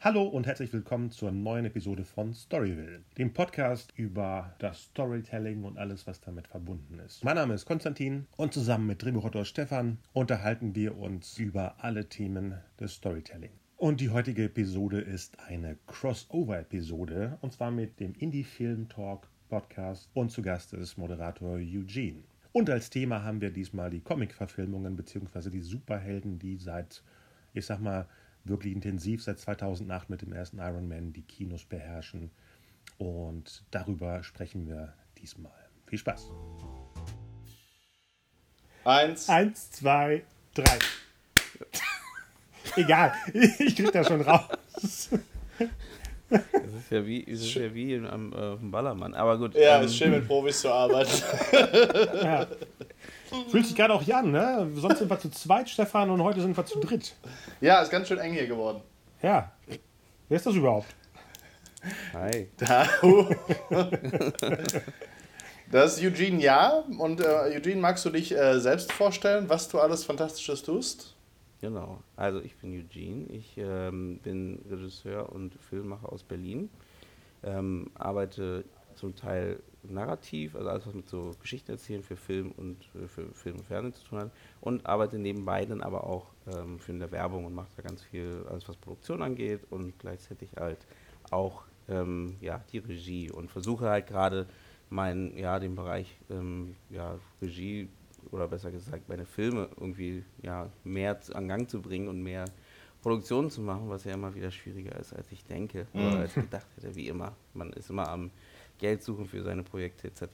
Hallo und herzlich willkommen zur neuen Episode von Storyville, dem Podcast über das Storytelling und alles, was damit verbunden ist. Mein Name ist Konstantin und zusammen mit Drehbuchautor Stefan unterhalten wir uns über alle Themen des Storytelling. Und die heutige Episode ist eine Crossover-Episode und zwar mit dem Indie-Film Talk Podcast und zu Gast ist Moderator Eugene. Und als Thema haben wir diesmal die Comic-Verfilmungen bzw. die Superhelden, die seit, ich sag mal, wirklich intensiv seit 2008 mit dem ersten Iron Man die Kinos beherrschen. Und darüber sprechen wir diesmal. Viel Spaß. Eins. Eins, zwei, drei. Egal, ich krieg das schon raus. Das ist ja wie, das ist ja wie am, äh, Ballermann. Aber gut. Ja, ähm, ist schön mit Profis zu arbeiten. Ja. Fühlt sich gerade auch hier an, ne? Sonst sind wir zu zweit, Stefan, und heute sind wir zu dritt. Ja, ist ganz schön eng hier geworden. Ja. Wer ist das überhaupt? Hi. Da, uh. Das ist Eugene Ja. Und äh, Eugene, magst du dich äh, selbst vorstellen, was du alles Fantastisches tust? Genau. Also ich bin Eugene. Ich ähm, bin Regisseur und Filmemacher aus Berlin. Ähm, arbeite zum Teil narrativ, also alles, was mit so Geschichten erzählen für Film und äh, für Film und Fernsehen zu tun hat. Und arbeite nebenbei dann aber auch ähm, für eine Werbung und mache da ganz viel, alles was Produktion angeht und gleichzeitig halt auch ähm, ja, die Regie und versuche halt gerade meinen, ja, den Bereich ähm, ja, Regie oder besser gesagt meine Filme irgendwie ja, mehr an Gang zu bringen und mehr Produktionen zu machen, was ja immer wieder schwieriger ist, als ich denke oder als ich gedacht hätte, wie immer. Man ist immer am Geld suchen für seine Projekte etc.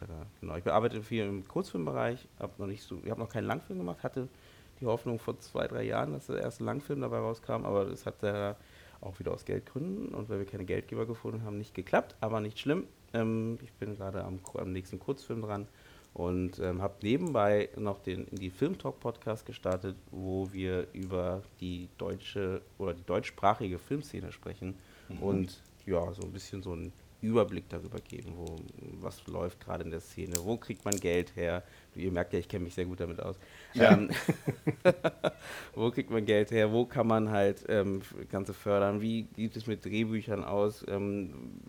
Genau. Ich arbeite viel im Kurzfilmbereich, habe noch nicht so, ich habe noch keinen Langfilm gemacht, hatte die Hoffnung vor zwei, drei Jahren, dass der erste Langfilm dabei rauskam, aber das hat ja auch wieder aus Geldgründen und weil wir keine Geldgeber gefunden haben, nicht geklappt, aber nicht schlimm. Ähm, ich bin gerade am, am nächsten Kurzfilm dran und ähm, habe nebenbei noch den in die Film Talk Podcast gestartet, wo wir über die deutsche oder die deutschsprachige Filmszene sprechen und ja, so ein bisschen so einen Überblick darüber geben, wo was läuft gerade in der Szene, wo kriegt man Geld her. Ihr merkt ja, ich kenne mich sehr gut damit aus. Ähm, wo kriegt man Geld her? Wo kann man halt ähm, Ganze fördern? Wie sieht es mit Drehbüchern aus? Ähm,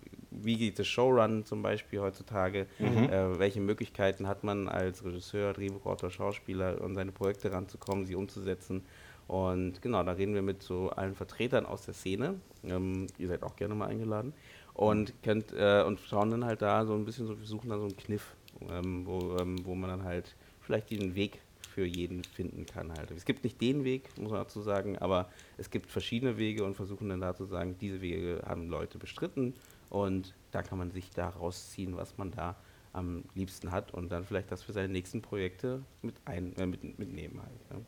wie geht das Showrun zum Beispiel heutzutage? Äh, welche Möglichkeiten hat man als Regisseur, Drehbuchautor, Schauspieler, an seine Projekte ranzukommen, sie umzusetzen? Und genau, da reden wir mit so allen Vertretern aus der Szene. Ähm, ihr seid auch gerne mal eingeladen. Und könnt äh, und schauen dann halt da so ein bisschen so, wir suchen da so einen Kniff, ähm, wo, ähm, wo man dann halt vielleicht den Weg für jeden finden kann halt. Es gibt nicht den Weg, muss man dazu sagen, aber es gibt verschiedene Wege und versuchen dann da zu sagen, diese Wege haben Leute bestritten und da kann man sich da rausziehen, was man da am liebsten hat und dann vielleicht das für seine nächsten Projekte mit, ein, äh, mit, mitnehmen halt.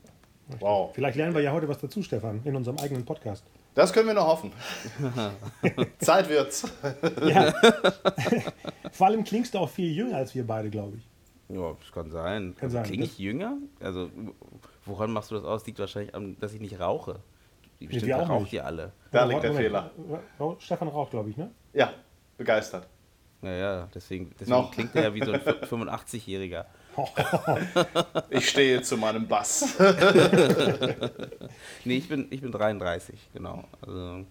Ja. Wow. Vielleicht lernen wir ja heute was dazu, Stefan, in unserem eigenen Podcast. Das können wir noch hoffen. Zeit wird's. Ja. Vor allem klingst du auch viel jünger als wir beide, glaube ich. Ja, das kann sein. Kann also, sein. Klinge Das- ich jünger? Also, woran machst du das aus? Liegt wahrscheinlich an, dass ich nicht rauche. Die bestimmt wir auch raucht nicht. ihr alle. Da Oder liegt der Moment, Fehler. Stefan raucht, glaube ich, ne? Ja, begeistert. Naja, deswegen, deswegen Noch. klingt er ja wie so ein 85-Jähriger. Ich stehe zu meinem Bass. Nee, ich bin, ich bin 33, genau. Also,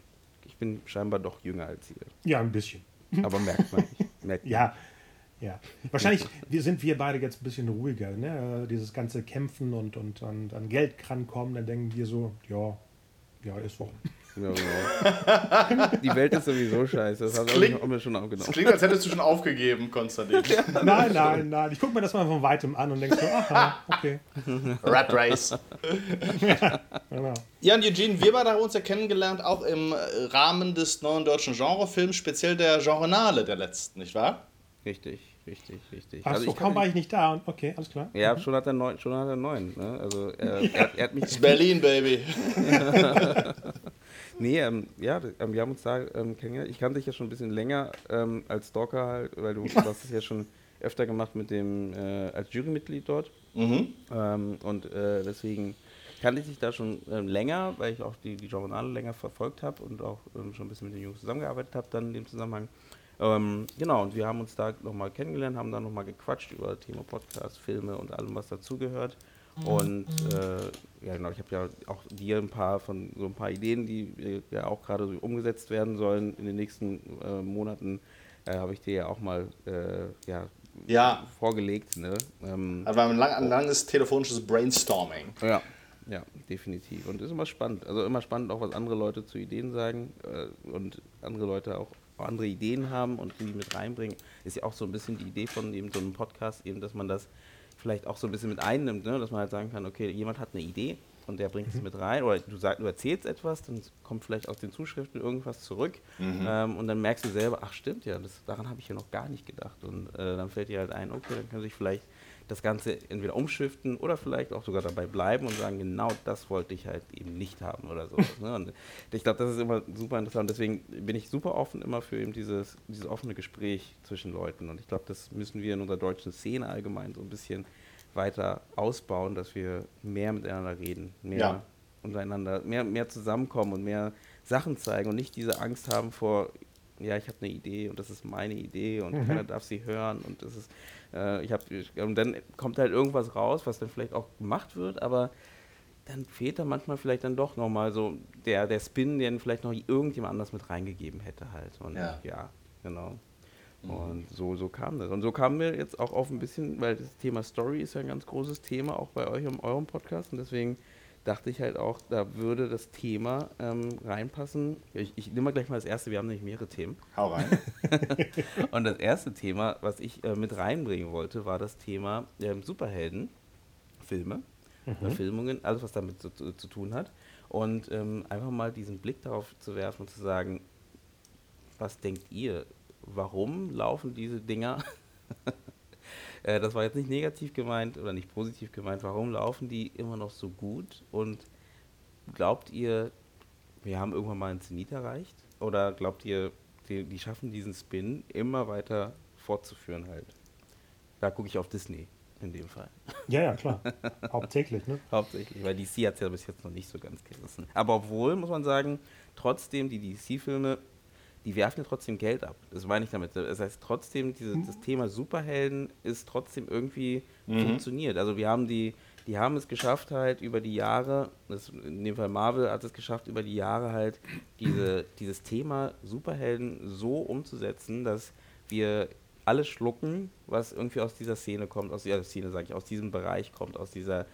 ich bin scheinbar doch jünger als ihr. Ja, ein bisschen. Aber merkt man nicht. Merkt man. Ja, ja. Wahrscheinlich wir sind wir beide jetzt ein bisschen ruhiger. Ne? Dieses ganze Kämpfen und, und, und an Geld rankommen, dann denken wir so, ja, ja, ist so. Ja, genau. Die Welt ist sowieso scheiße. Das haben klingt- wir schon aufgenommen. klingt, als hättest du schon aufgegeben, Konstantin. Nein, nein, nein. Ich gucke mir das mal von weitem an und denke so, aha, okay. Rat Race. Genau. Ja, und Eugene, wir beide haben uns ja kennengelernt, auch im Rahmen des neuen deutschen Genrefilms, speziell der Genrenale der letzten, nicht wahr? Richtig, richtig, richtig. Ach so, ich kaum war ich nicht da. Und, okay, alles klar. Ja, schon hat er neun. Schon hat er neun ne? Also äh, er, er hat mich. Das ist Berlin, Baby. Nee, ähm, ja, ähm, wir haben uns da ähm, kennengelernt. Ich kannte dich ja schon ein bisschen länger ähm, als Stalker halt, weil du, du hast es ja schon öfter gemacht mit dem äh, als Jurymitglied dort. Mhm. Ähm, und äh, deswegen kannte ich dich da schon ähm, länger, weil ich auch die, die Journale länger verfolgt habe und auch schon ein bisschen mit den Jungs zusammengearbeitet habe dann in dem Zusammenhang. Genau, und wir haben uns da nochmal kennengelernt, haben da nochmal gequatscht über Thema Podcast, Filme und allem, was dazugehört. Und äh, ja, genau, ich habe ja auch dir ein paar von so ein paar Ideen, die äh, ja auch gerade so umgesetzt werden sollen in den nächsten äh, Monaten, äh, habe ich dir ja auch mal äh, ja, Ja. vorgelegt. Ne? Ähm, Also ein, lang, ein langes telefonisches Brainstorming. ja, ja, definitiv. Und ist immer spannend. Also immer spannend, auch was andere Leute zu Ideen sagen äh, und andere Leute auch andere Ideen haben und die mit reinbringen. Ist ja auch so ein bisschen die Idee von eben so einem Podcast, eben, dass man das vielleicht auch so ein bisschen mit einnimmt, ne? dass man halt sagen kann, okay, jemand hat eine Idee und der bringt es mit rein oder du, sag, du erzählst etwas, dann kommt vielleicht aus den Zuschriften irgendwas zurück ähm, und dann merkst du selber, ach stimmt ja, das, daran habe ich ja noch gar nicht gedacht und äh, dann fällt dir halt ein, okay, dann kann sich vielleicht das Ganze entweder umschiften oder vielleicht auch sogar dabei bleiben und sagen, genau das wollte ich halt eben nicht haben oder so. ne? Und ich glaube, das ist immer super interessant. Deswegen bin ich super offen immer für eben dieses, dieses offene Gespräch zwischen Leuten. Und ich glaube, das müssen wir in unserer deutschen Szene allgemein so ein bisschen weiter ausbauen, dass wir mehr miteinander reden, mehr Ja. untereinander, mehr, mehr zusammenkommen und mehr Sachen zeigen und nicht diese Angst haben vor, ja, ich habe eine Idee und das ist meine Idee und keiner darf sie hören und das ist, äh, ich habe, und dann kommt halt irgendwas raus, was dann vielleicht auch gemacht wird, aber dann fehlt da manchmal vielleicht dann doch nochmal so der, der Spin, den vielleicht noch irgendjemand anders mit reingegeben hätte halt. Und Ja. ja, genau. Und so, so kam das. Und so kamen wir jetzt auch auf ein bisschen, weil das Thema Story ist ja ein ganz großes Thema, auch bei euch in eurem Podcast. Und deswegen dachte ich halt auch, da würde das Thema ähm, reinpassen. Ich, ich nehme mal gleich mal das erste, wir haben nämlich mehrere Themen. Hau rein. Und das erste Thema, was ich äh, mit reinbringen wollte, war das Thema ähm, Superhelden, Filme, Verfilmungen, alles was damit zu, zu, zu tun hat. Und ähm, einfach mal diesen Blick darauf zu werfen und zu sagen, was denkt ihr? Warum laufen diese Dinger? äh, das war jetzt nicht negativ gemeint oder nicht positiv gemeint. Warum laufen die immer noch so gut? Und glaubt ihr, wir haben irgendwann mal einen Zenit erreicht? Oder glaubt ihr, die, die schaffen diesen Spin immer weiter fortzuführen halt? Da gucke ich auf Disney in dem Fall. Ja, ja, klar. Hauptsächlich, ne? Hauptsächlich, weil DC hat es ja bis jetzt noch nicht so ganz gerissen. Aber obwohl, muss man sagen, trotzdem die DC-Filme, die werfen ja trotzdem Geld ab. Das meine ich damit. Das heißt, trotzdem, diese, das Thema Superhelden ist trotzdem irgendwie funktioniert. Also wir haben die, die haben es geschafft halt über die Jahre, das, in dem Fall Marvel hat es geschafft, über die Jahre halt diese, dieses Thema Superhelden so umzusetzen, dass wir alles schlucken, was irgendwie aus dieser Szene kommt, aus dieser Szene, sage ich, aus diesem Bereich kommt, aus dieser,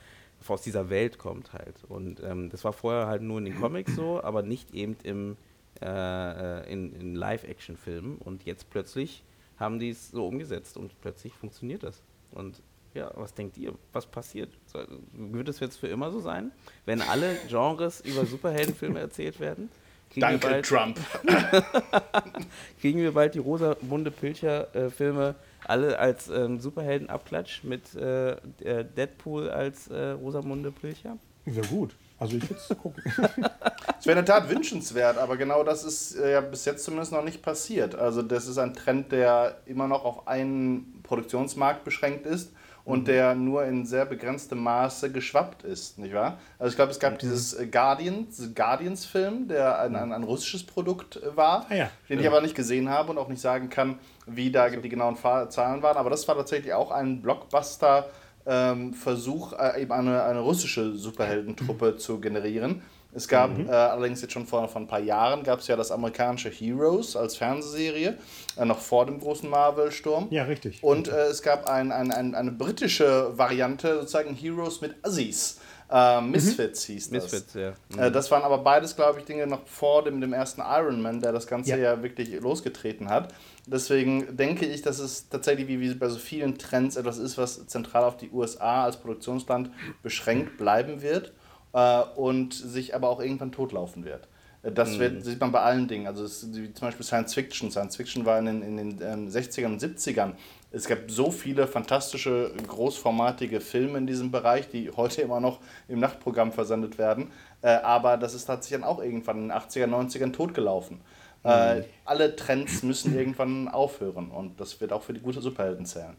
aus dieser Welt kommt halt. Und ähm, das war vorher halt nur in den Comics so, aber nicht eben im, äh, in, in Live-Action-Filmen. Und jetzt plötzlich haben die es so umgesetzt und plötzlich funktioniert das. Und ja, was denkt ihr? Was passiert? Soll- Wird es jetzt für immer so sein, wenn alle Genres über Superheldenfilme erzählt werden? Kriegen wir Danke, bald- Trump. kriegen wir bald die Rosamunde Pilcher-Filme alle als ähm, Superhelden-Abklatsch mit äh, der Deadpool als äh, Rosamunde Pilcher? Wäre gut. Also ich würde es gucken. Es wäre in der Tat wünschenswert, aber genau das ist äh, ja bis jetzt zumindest noch nicht passiert. Also das ist ein Trend, der immer noch auf einen Produktionsmarkt beschränkt ist und der nur in sehr begrenztem Maße geschwappt ist, nicht wahr? Also ich glaube, es gab dieses äh, Guardians, Guardians-Film, der ein, ein, ein russisches Produkt äh, war, Ah ja. den ich aber nicht gesehen habe und auch nicht sagen kann, wie da die genauen Zahlen waren. Aber das war tatsächlich auch ein Blockbuster. Ähm, Versuch, äh, eben eine, eine russische Superheldentruppe zu generieren. Es gab äh, allerdings jetzt schon vor, vor ein paar Jahren gab es ja das amerikanische Heroes als Fernsehserie, äh, noch vor dem großen Marvel-Sturm. Ja, richtig. Und äh, es gab ein, ein, ein, eine britische Variante, sozusagen Heroes mit Assis. Äh, Misfits hieß das. Misfits, ja. Äh, das waren aber beides, glaube ich, Dinge noch vor dem, dem ersten Iron Man, der das Ganze Ja. ja. wirklich losgetreten hat. Deswegen denke ich, dass es tatsächlich wie, wie bei so vielen Trends etwas ist, was zentral auf die USA als Produktionsland beschränkt bleiben wird äh, und sich aber auch irgendwann totlaufen wird. Das wird, sieht man bei allen Dingen. Also es, wie zum Beispiel Science Fiction. Science Fiction war in den, in den ähm, 60ern und 70ern. Es gab so viele fantastische, großformatige Filme in diesem Bereich, die heute immer noch im Nachtprogramm versendet werden. Äh, aber das ist, hat sich dann auch irgendwann in den 80er, 90ern totgelaufen. Äh, alle Trends müssen irgendwann aufhören und das wird auch für die gute Superhelden zählen.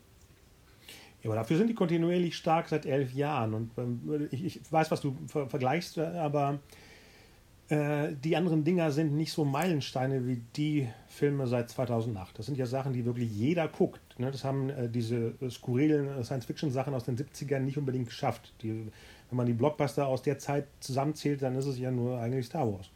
Ja, aber dafür sind die kontinuierlich stark seit elf Jahren. Und ähm, ich, ich weiß, was du ver vergleichst, äh, aber äh, die anderen Dinger sind nicht so Meilensteine wie die Filme seit 2008. Das sind ja Sachen, die wirklich jeder guckt. Ne? Das haben äh, diese skurrilen Science-Fiction-Sachen aus den 70ern nicht unbedingt geschafft. Die, wenn man die Blockbuster aus der Zeit zusammenzählt, dann ist es ja nur eigentlich Star Wars.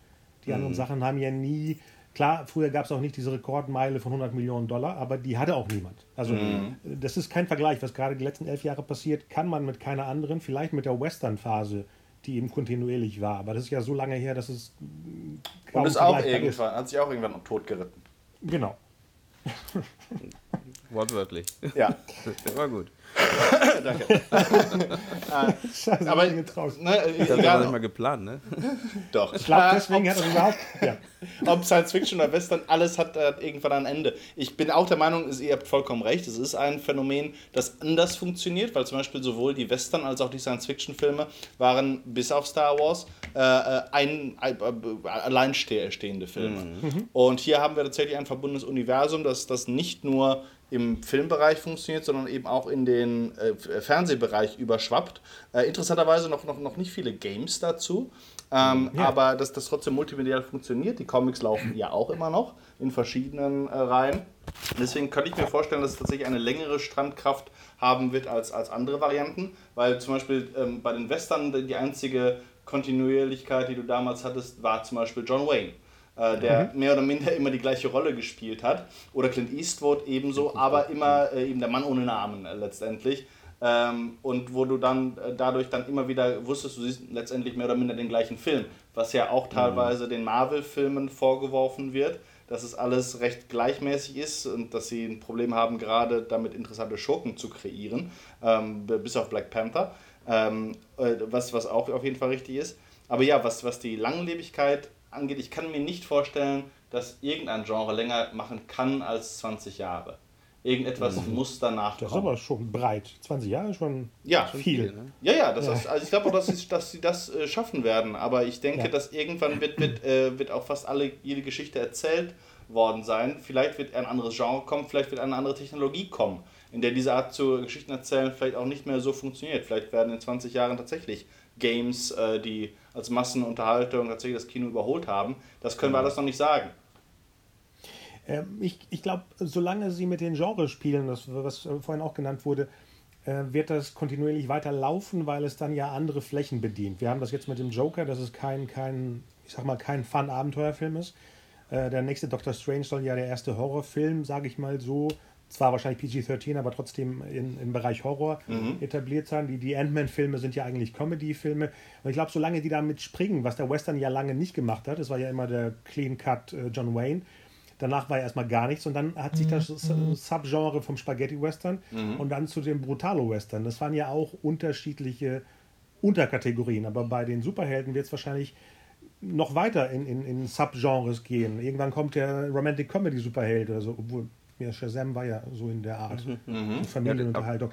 Die mhm. anderen Sachen haben ja nie Klar, früher gab es auch nicht diese Rekordmeile von 100 Millionen Dollar, aber die hatte auch niemand. Also mhm. das ist kein Vergleich. Was gerade die letzten elf Jahre passiert, kann man mit keiner anderen, vielleicht mit der Western-Phase, die eben kontinuierlich war. Aber das ist ja so lange her, dass es kaum Und ist auch irgendwann, hat sich auch irgendwann tot geritten. Genau. Wortwörtlich. Ja. War gut. Danke. Scheiße, aber ne, das war nicht mal geplant, ne? Doch. Ich glaube, deswegen hat er überhaupt. Ja. Ob Science Fiction oder Western, alles hat, hat irgendwann ein Ende. Ich bin auch der Meinung, ihr habt vollkommen recht. Es ist ein Phänomen, das anders funktioniert, weil zum Beispiel sowohl die Western als auch die Science Fiction Filme waren bis auf Star Wars äh, äh ein, ein, äh, alleinstehende Filme. Mhm. Und hier haben wir tatsächlich ein verbundenes Universum, das, das nicht nur im Filmbereich funktioniert, sondern eben auch in den äh, Fernsehbereich überschwappt. Äh, interessanterweise noch, noch, noch nicht viele Games dazu, ähm, ja. aber dass das trotzdem multimedial funktioniert. Die Comics laufen ja auch immer noch in verschiedenen äh, Reihen. Deswegen könnte ich mir vorstellen, dass es tatsächlich eine längere Strandkraft haben wird als, als andere Varianten, weil zum Beispiel ähm, bei den Western die einzige Kontinuierlichkeit, die du damals hattest, war zum Beispiel John Wayne äh, der mhm. mehr oder minder immer die gleiche Rolle gespielt hat. Oder Clint Eastwood ebenso, aber immer äh, eben der Mann ohne Namen äh, letztendlich. Ähm, und wo du dann äh, dadurch dann immer wieder wusstest, du siehst letztendlich mehr oder minder den gleichen Film, was ja auch mhm. teilweise mhm. den Marvel-Filmen vorgeworfen wird, dass es alles recht gleichmäßig ist und dass sie ein Problem haben, gerade damit interessante Schurken zu kreieren, ähm, bis auf Black Panther, ähm, äh, was, was auch auf jeden Fall richtig ist. Aber ja, was, was die Langlebigkeit angeht, ich kann mir nicht vorstellen, dass irgendein Genre länger machen kann als 20 Jahre. Irgendetwas mhm. muss danach kommen. Das ist aber schon breit. 20 Jahre schon ja. viel. Ne? Ja, ja, das ja. Ist, also ich glaube auch, dass sie, dass sie das äh, schaffen werden. Aber ich denke, ja. dass irgendwann wird, wird, äh, wird auch fast alle, jede Geschichte erzählt worden sein. Vielleicht wird ein anderes Genre kommen, vielleicht wird eine andere Technologie kommen, in der diese Art zu Geschichten erzählen vielleicht auch nicht mehr so funktioniert. Vielleicht werden in 20 Jahren tatsächlich Games, äh, die als Massenunterhaltung tatsächlich das Kino überholt haben. Das können wir alles noch nicht sagen. Ähm, ich ich glaube, solange sie mit den Genres spielen, das, was vorhin auch genannt wurde, äh, wird das kontinuierlich weiter laufen, weil es dann ja andere Flächen bedient. Wir haben das jetzt mit dem Joker, dass es kein, kein ich sag mal, kein Fun-Abenteuerfilm ist. Äh, der nächste Doctor Strange soll ja der erste Horrorfilm, sage ich mal so, zwar wahrscheinlich PG-13, aber trotzdem in, im Bereich Horror mhm. etabliert sein. Die, die Ant-Man-Filme sind ja eigentlich Comedy-Filme. Und ich glaube, solange die damit springen, was der Western ja lange nicht gemacht hat, das war ja immer der Clean-Cut äh, John Wayne, danach war ja erstmal gar nichts und dann hat sich das mhm. Subgenre vom Spaghetti-Western mhm. und dann zu dem Brutalo-Western. Das waren ja auch unterschiedliche Unterkategorien, aber bei den Superhelden wird es wahrscheinlich noch weiter in, in, in Subgenres gehen. Irgendwann kommt der Romantic Comedy Superheld oder so, obwohl ja, Shazam war ja so in der Art. Mhm. mhm. Familienunterhaltung.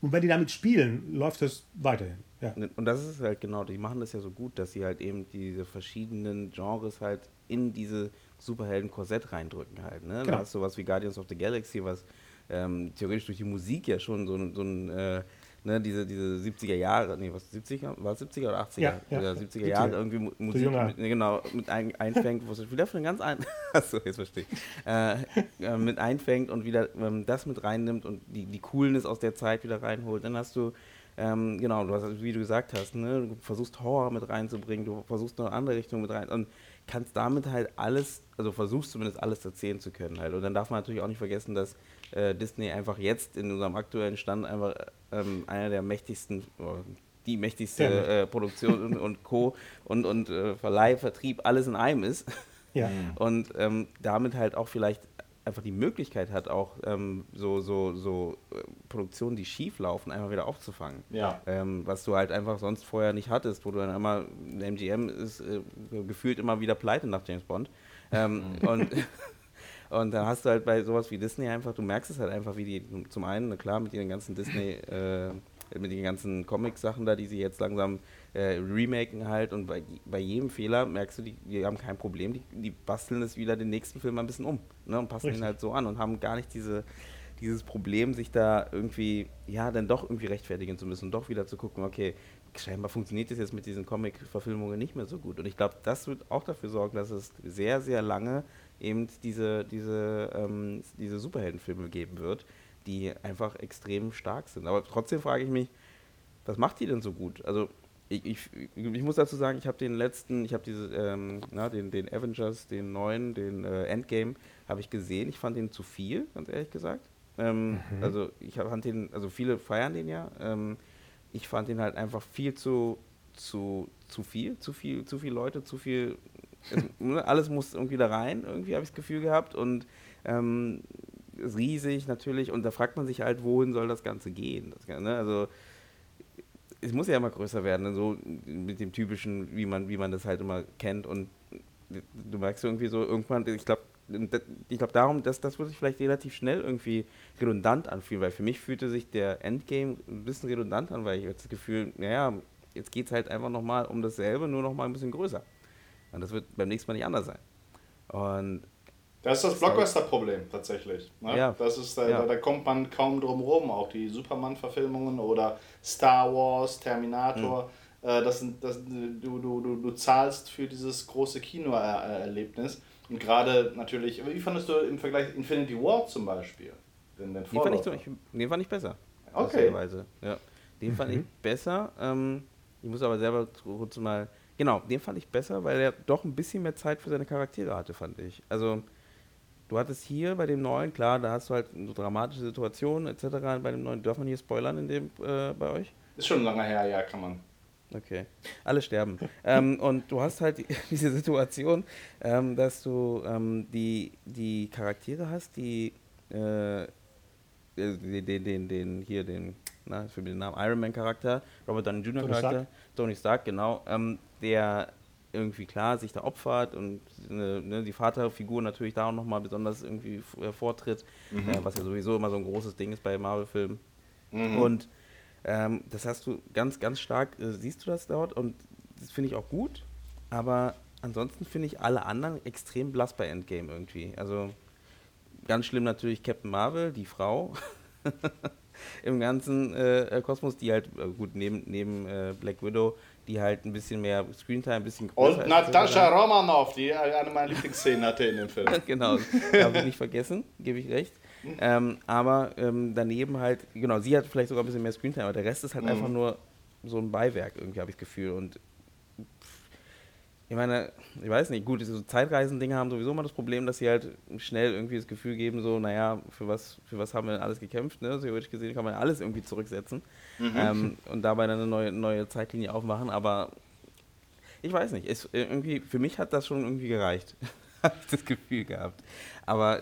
Und wenn die damit spielen, läuft es weiterhin. Ja. Und das ist halt genau, die machen das ja so gut, dass sie halt eben diese verschiedenen Genres halt in diese Superhelden-Korsett reindrücken halt. Ne? Genau. Da hast du was wie Guardians of the Galaxy, was ähm, theoretisch durch die Musik ja schon so, so ein äh, ne, diese, diese 70er Jahre, nee, was 70er, war es 70er oder 80er? Ja, ja. 70er Jahre irgendwie Musik mit, genau, mit ein, einfängt, wo es wieder von ganz ein, achso, jetzt verstehe ich, äh, äh, mit einfängt und wieder ähm, das mit reinnimmt und die, die Coolness aus der Zeit wieder reinholt. Dann hast du ähm, genau, du hast, wie du gesagt hast, ne, du versuchst Horror mit reinzubringen, du versuchst eine andere Richtung mit rein und kannst damit halt alles, also versuchst zumindest alles erzählen zu können halt. Und dann darf man natürlich auch nicht vergessen, dass äh, Disney einfach jetzt in unserem aktuellen Stand einfach ähm, einer der mächtigsten, die mächtigste äh, Produktion und, Co. und, und äh, Verleih, Vertrieb, alles in einem ist. Ja. Und ähm, damit halt auch vielleicht einfach die Möglichkeit hat, auch ähm, so, so, so äh, Produktionen, die schief laufen, einfach wieder aufzufangen. Ja. Ähm, was du halt einfach sonst vorher nicht hattest, wo du dann einmal, MGM ist äh, gefühlt immer wieder pleite nach James Bond. Ähm, mhm. und Und dann hast du halt bei sowas wie Disney einfach, du merkst es halt einfach, wie die zum einen, klar, mit den ganzen Disney, äh, mit den ganzen Comic-Sachen da, die sie jetzt langsam äh, remaken halt und bei, bei jedem Fehler merkst du, die, die haben kein Problem, die, die basteln es wieder den nächsten Film ein bisschen um ne, und passen Richtig. ihn halt so an und haben gar nicht diese, dieses Problem, sich da irgendwie, ja, dann doch irgendwie rechtfertigen zu müssen und doch wieder zu gucken, okay, scheinbar funktioniert das jetzt mit diesen Comic-Verfilmungen nicht mehr so gut. Und ich glaube, das wird auch dafür sorgen, dass es sehr, sehr lange eben diese, diese, ähm, diese Superheldenfilme geben wird, die einfach extrem stark sind. Aber trotzdem frage ich mich, was macht die denn so gut? Also ich, ich, ich muss dazu sagen, ich habe den letzten, ich habe diese, ähm, na, den, den Avengers, den neuen, den äh, Endgame, habe ich gesehen. Ich fand den zu viel, ganz ehrlich gesagt. Ähm, mhm. Also ich fand den, also viele feiern den ja. Ähm, ich fand den halt einfach viel zu, zu, zu viel, zu viel, zu viele Leute, zu viel. Ne, alles muss irgendwie da rein, irgendwie habe ich das Gefühl gehabt. Und ähm, riesig natürlich. Und da fragt man sich halt, wohin soll das Ganze gehen? Das, ne? Also es muss ja immer größer werden, ne? so mit dem typischen, wie man, wie man das halt immer kennt. Und du merkst irgendwie so irgendwann, ich glaube, ich glaube darum, dass das würde sich vielleicht relativ schnell irgendwie redundant anfühlen, weil für mich fühlte sich der Endgame ein bisschen redundant an, weil ich das Gefühl, naja, jetzt geht es halt einfach nochmal um dasselbe, nur nochmal ein bisschen größer. Und das wird beim nächsten Mal nicht anders sein. Und das ist das Blockbuster-Problem tatsächlich. Ne? Ja. Das ist, da, ja. da, kommt man kaum drum rum. Auch die Superman-Verfilmungen oder Star Wars, Terminator. Mhm. Äh, das sind, das, du, du, du, du zahlst für dieses große Kinoerlebnis. Und gerade natürlich, wie fandest du im Vergleich Infinity War zum Beispiel? Den, den, den, fand, ich den fand ich besser. Okay. Ja. Den mhm. fand ich besser. Ähm, ich muss aber selber kurz mal. Genau, den fand ich besser, weil er doch ein bisschen mehr Zeit für seine Charaktere hatte, fand ich. Also Du hattest hier bei dem neuen, klar, da hast du halt so dramatische Situationen etc. Bei dem neuen, darf man hier spoilern in dem, äh, bei euch? Ist schon lange her, ja, kann man. Okay. Alle sterben. ähm, und du hast halt diese Situation, ähm, dass du ähm, die, die Charaktere hast, die äh, den, den, den, den, hier, den, na, für den Namen Iron Man Charakter, Robert Downey Jr. Tony Charakter, Stark. Tony Stark, genau, ähm, der irgendwie klar sich da opfert und ne, die Vaterfigur natürlich da auch nochmal besonders irgendwie vortritt, mhm. äh, was ja sowieso immer so ein großes Ding ist bei Marvel-Filmen. Mhm. Und ähm, das hast du ganz, ganz stark, äh, siehst du das dort und das finde ich auch gut, aber ansonsten finde ich alle anderen extrem blass bei Endgame irgendwie. Also ganz schlimm natürlich Captain Marvel, die Frau. im ganzen äh, Kosmos, die halt, äh, gut, neben, neben äh, Black Widow die halt ein bisschen mehr Screentime, ein bisschen größer Und Natascha Romanoff, die eine meiner Lieblingsszenen hatte in dem Film. genau, habe ich nicht vergessen, gebe ich recht. Ähm, aber ähm, daneben halt, genau, sie hat vielleicht sogar ein bisschen mehr Screentime, aber der Rest ist halt mhm. einfach nur so ein Beiwerk, irgendwie habe ich das Gefühl. Und ich meine, ich weiß nicht, gut, diese Zeitreisen-Dinge haben sowieso mal das Problem, dass sie halt schnell irgendwie das Gefühl geben, so, naja, für was, für was haben wir denn alles gekämpft, ne? Theoretisch gesehen kann man ja alles irgendwie zurücksetzen mhm. ähm, und dabei dann eine neue, neue Zeitlinie aufmachen, aber ich weiß nicht, es, irgendwie, für mich hat das schon irgendwie gereicht. habe ich das Gefühl gehabt. Aber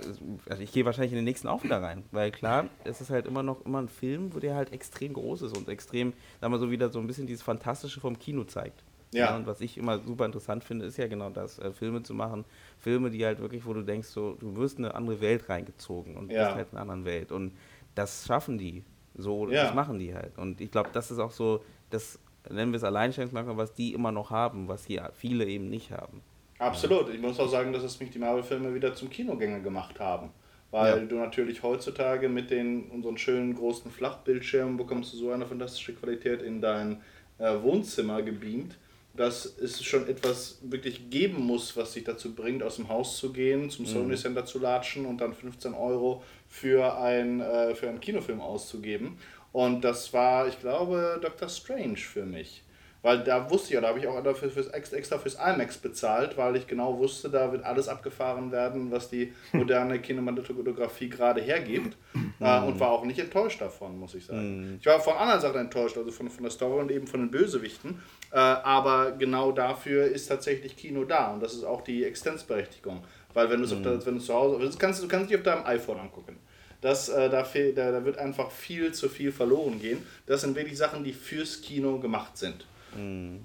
also ich gehe wahrscheinlich in den nächsten auch wieder rein, weil klar, es ist halt immer noch immer ein Film, wo der halt extrem groß ist und extrem, sagen wir so wieder so ein bisschen dieses Fantastische vom Kino zeigt. Ja. ja. Und was ich immer super interessant finde, ist ja genau das, äh, Filme zu machen. Filme, die halt wirklich, wo du denkst, so, du wirst in eine andere Welt reingezogen und ja. bist halt in einer anderen Welt. Und das schaffen die. So, ja. das machen die halt. Und ich glaube, das ist auch so, das nennen wir es Alleinstellungsmerkmal, was die immer noch haben, was hier viele eben nicht haben. Absolut. Ich muss auch sagen, dass es mich die Marvel-Filme wieder zum Kinogänger gemacht haben. Weil ja. du natürlich heutzutage mit den unseren schönen großen Flachbildschirmen bekommst du so eine fantastische Qualität in dein äh, Wohnzimmer gebeamt dass es schon etwas wirklich geben muss, was sich dazu bringt, aus dem Haus zu gehen, zum mhm. Sony Center zu latschen und dann 15 Euro für, ein, äh, für einen Kinofilm auszugeben. Und das war, ich glaube, Doctor Strange für mich. Weil da wusste ich da habe ich auch dafür fürs, extra fürs IMAX bezahlt, weil ich genau wusste, da wird alles abgefahren werden, was die moderne Kinematografie gerade hergibt. äh, und war auch nicht enttäuscht davon, muss ich sagen. Mm. Ich war von anderen Sachen enttäuscht, also von, von der Story und eben von den Bösewichten. Äh, aber genau dafür ist tatsächlich Kino da und das ist auch die Existenzberechtigung. Weil wenn, mm. der, wenn du zu Hause, das kannst, du kannst dich auf deinem iPhone angucken. Das, äh, da, da, da wird einfach viel zu viel verloren gehen. Das sind wirklich Sachen, die fürs Kino gemacht sind. Mhm.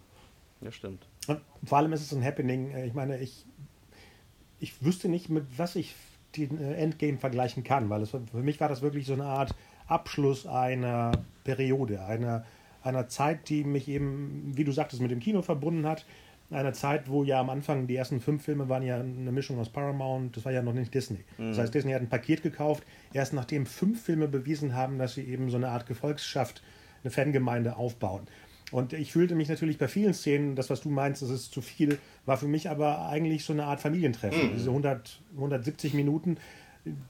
Ja, stimmt. Und vor allem ist es ein Happening. Äh, ich meine, ich, ich wüsste nicht, mit was ich den äh, Endgame vergleichen kann, weil es, für mich war das wirklich so eine Art Abschluss einer Periode, einer, einer Zeit, die mich eben, wie du sagtest, mit dem Kino verbunden hat. Einer Zeit, wo ja am Anfang die ersten fünf Filme waren ja eine Mischung aus Paramount, das war ja noch nicht Disney. Mhm. Das heißt, Disney hat ein Paket gekauft, erst nachdem fünf Filme bewiesen haben, dass sie eben so eine Art Gefolgschaft, eine Fangemeinde aufbauen. Und ich fühlte mich natürlich bei vielen Szenen, das, was du meinst, das ist zu viel, war für mich aber eigentlich so eine Art Familientreffen. Mhm. Diese 100, 170 Minuten,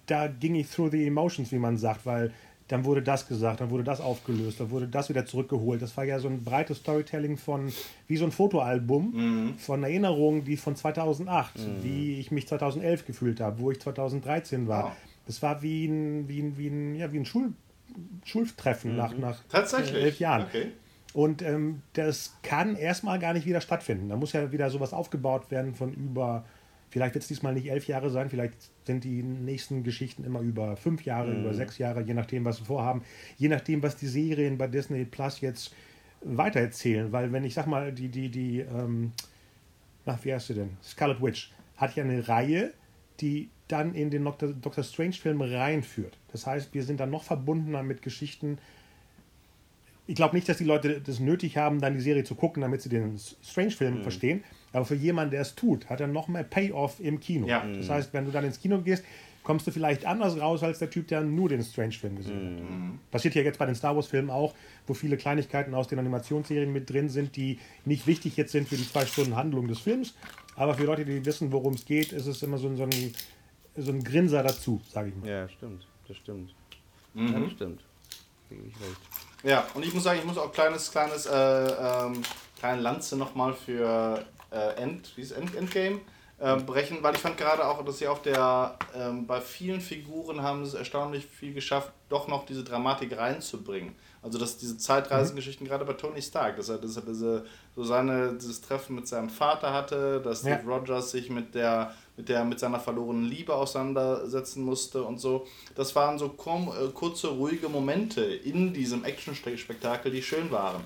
da ging ich through the emotions, wie man sagt, weil dann wurde das gesagt, dann wurde das aufgelöst, dann wurde das wieder zurückgeholt. Das war ja so ein breites Storytelling von, wie so ein Fotoalbum mhm. von Erinnerungen, die von 2008, mhm. wie ich mich 2011 gefühlt habe, wo ich 2013 war. Wow. Das war wie ein, wie ein, wie ein, ja, wie ein Schul, Schultreffen mhm. nach, nach Tatsächlich? elf Jahren. Okay. Und ähm, das kann erstmal gar nicht wieder stattfinden. Da muss ja wieder sowas aufgebaut werden von über Vielleicht wird es diesmal nicht elf Jahre sein, vielleicht sind die nächsten Geschichten immer über fünf Jahre, mhm. über sechs Jahre, je nachdem, was sie vorhaben, je nachdem, was die Serien bei Disney Plus jetzt weitererzählen. Weil wenn ich sag mal, die, die, die, ähm, ach, wie heißt sie denn? Scarlet Witch hat ja eine Reihe, die dann in den Doctor, Doctor Strange-Film reinführt. Das heißt, wir sind dann noch verbundener mit Geschichten. Ich glaube nicht, dass die Leute das nötig haben, dann die Serie zu gucken, damit sie den Strange-Film mhm. verstehen. Aber für jemanden, der es tut, hat er noch mehr Payoff im Kino. Ja. Das heißt, wenn du dann ins Kino gehst, kommst du vielleicht anders raus als der Typ, der nur den Strange-Film gesehen hat. Mhm. Passiert ja jetzt bei den Star Wars-Filmen auch, wo viele Kleinigkeiten aus den Animationsserien mit drin sind, die nicht wichtig jetzt sind für die zwei Stunden Handlung des Films. Aber für Leute, die wissen, worum es geht, ist es immer so, so, ein, so ein Grinser dazu, sage ich mal. Ja, stimmt. Das stimmt. Mhm. Ja, das stimmt. Ja, und ich muss sagen, ich muss auch kleines, kleines, äh, ähm, kleine Lanze nochmal für äh, End, wie ist End, Endgame äh, brechen, weil ich fand gerade auch, dass sie auf der, ähm, bei vielen Figuren haben es erstaunlich viel geschafft, doch noch diese Dramatik reinzubringen. Also dass diese Zeitreisengeschichten, mhm. gerade bei Tony Stark, dass er, dass er diese, so seine, dieses Treffen mit seinem Vater hatte, dass Steve ja. Rogers sich mit der, mit der, mit seiner verlorenen Liebe auseinandersetzen musste und so. Das waren so äh, kurze, ruhige Momente in diesem Action-Spektakel, die schön waren.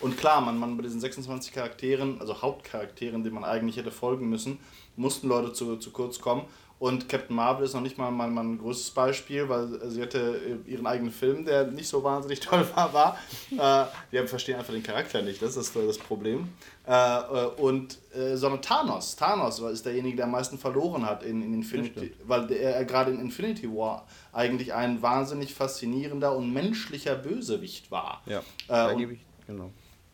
Und klar, man, man bei diesen 26 Charakteren, also Hauptcharakteren, denen man eigentlich hätte folgen müssen, mussten Leute zu, zu kurz kommen. Und Captain Marvel ist noch nicht mal mein, mein größtes Beispiel, weil sie hatte ihren eigenen Film, der nicht so wahnsinnig toll war. war. äh, wir verstehen einfach den Charakter nicht, das ist das Problem. Äh, äh, und, äh, sondern Thanos. Thanos ist derjenige, der am meisten verloren hat in, in Infinity, weil er gerade in Infinity War eigentlich ein wahnsinnig faszinierender und menschlicher Bösewicht war. Ja, da gebe ich, genau.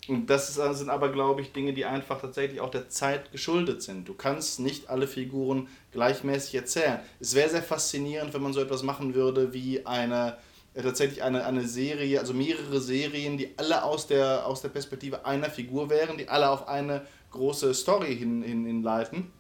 Und das sind aber, glaube ich, Dinge, die einfach tatsächlich auch der Zeit geschuldet sind. Du kannst nicht alle Figuren gleichmäßig erzählen. Es wäre sehr faszinierend, wenn man so etwas machen würde wie eine äh, tatsächlich eine, eine Serie, also mehrere Serien, die alle aus der, aus der Perspektive einer Figur wären, die alle auf eine große Story hin, hin, hinleiten.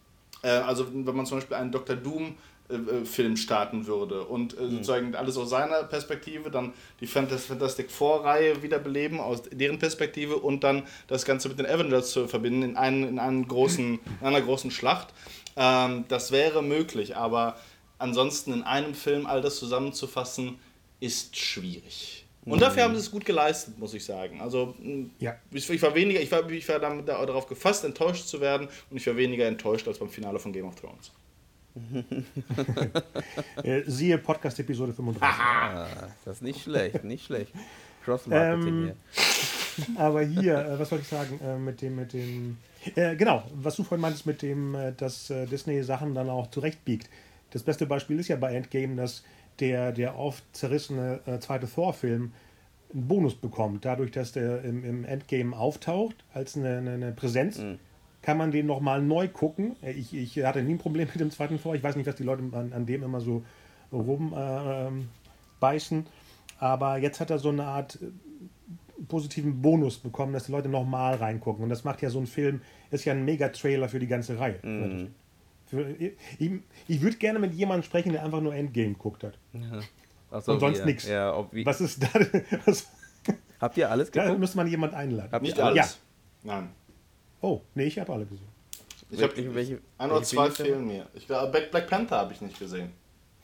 Äh, also wenn man zum Beispiel einen Dr. Doom äh, äh, Film starten würde und äh, mhm. sozusagen alles aus seiner Perspektive, dann die Fantastic Four-Reihe wiederbeleben aus deren Perspektive und dann das Ganze mit den Avengers zu verbinden in, einen, in, einen großen, in einer großen Schlacht. Ähm, das wäre möglich, aber ansonsten in einem Film all das zusammenzufassen, ist schwierig. Und dafür haben sie es gut geleistet, muss ich sagen. Also ja. ich, ich war weniger, ich war, ich war damit darauf gefasst, enttäuscht zu werden und ich war weniger enttäuscht als beim Finale von Game of Thrones. Äh, siehe Podcast-Episode 35. Ah, das ist nicht schlecht, nicht schlecht. Cross-Marketing ähm, hier. Aber hier, äh, was wollte ich sagen, äh, mit dem, mit dem, äh, genau, was du vorhin meintest mit dem, dass Disney Sachen dann auch zurechtbiegt. Das beste Beispiel ist ja bei Endgame, dass der, der oft zerrissene zweite Thor-Film einen Bonus bekommt, dadurch, dass der im, im Endgame auftaucht als eine, eine, eine Präsenz. Mhm kann man den nochmal neu gucken. Ich, ich hatte nie ein Problem mit dem zweiten vor. Ich weiß nicht, was die Leute an, an dem immer so rumbeißen. Äh, Aber jetzt hat er so eine Art äh, positiven Bonus bekommen, dass die Leute nochmal reingucken. Und das macht ja so ein Film, ist ja ein Mega-Trailer für die ganze Reihe. Mhm. Für, ich, ich würde gerne mit jemandem sprechen, der einfach nur Endgame geguckt hat. Ja. So, und sonst nichts. Ja, was ist da? Was? Habt ihr alles geguckt? Da müsste man jemand einladen. Habt ihr alles? Ja. Nein. Oh, nee, ich habe alle gesehen. Ich habe welche, ein oder zwei fehlen mir. Ich, Black, Black Panther habe ich nicht gesehen.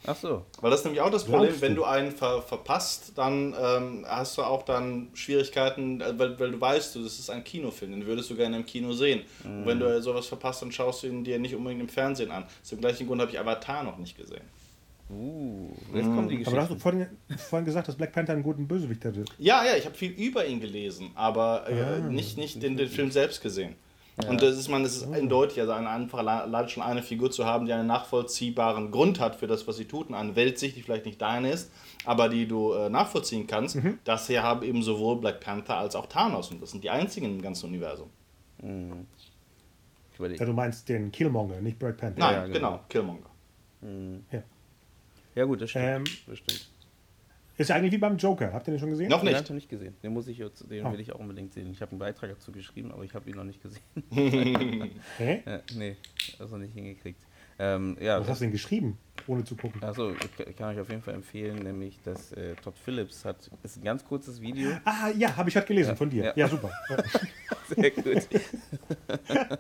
Ach so. Weil das ist nämlich auch das Problem, wenn du einen ver verpasst, dann ähm, hast du auch dann Schwierigkeiten, äh, weil, weil du weißt, das ist ein Kinofilm, den würdest du gerne im Kino sehen. Mhm. Und wenn du sowas verpasst, dann schaust du ihn dir nicht unbedingt im Fernsehen an. Aus dem gleichen Grund habe ich Avatar noch nicht gesehen. Uh, jetzt kommen die Geschichten. Aber du hast vorhin, vorhin gesagt, dass Black Panther einen guten Bösewicht hatte. Ja, ja, ich habe viel über ihn gelesen, aber äh, ah, nicht, nicht den, den Film selbst gesehen. Und das ist man, das ist eindeutig, also eine einfache allein schon eine Figur zu haben, die einen nachvollziehbaren Grund hat für das, was sie tut, und eine Weltsicht, die vielleicht nicht deine ist, aber die du äh, nachvollziehen kannst. Mhm. Das hier haben eben sowohl Black Panther als auch Thanos und das sind die einzigen im ganzen Universum. Ich überleg- Ja, du meinst den Killmonger, nicht Black Panther. Nein, ja, genau. genau. Killmonger. Ja. Ja gut, das stimmt. Ähm, das stimmt. Ist ja eigentlich wie beim Joker. Habt ihr den schon gesehen? Noch Den nicht. habe ich noch nicht gesehen. Den muss ich jetzt, den Oh. will ich auch unbedingt sehen. Ich habe einen Beitrag dazu geschrieben, aber ich habe ihn noch nicht gesehen. Hä? äh, nee, das noch nicht hingekriegt. Ähm, ja, Was hast du denn geschrieben, ohne zu gucken? also ich, ich kann euch auf jeden Fall empfehlen, nämlich dass äh, Todd Phillips hat, ist ein ganz kurzes Video. Ah, ja, habe ich heute gelesen Ja, von dir. Ja, ja. super. Sehr gut.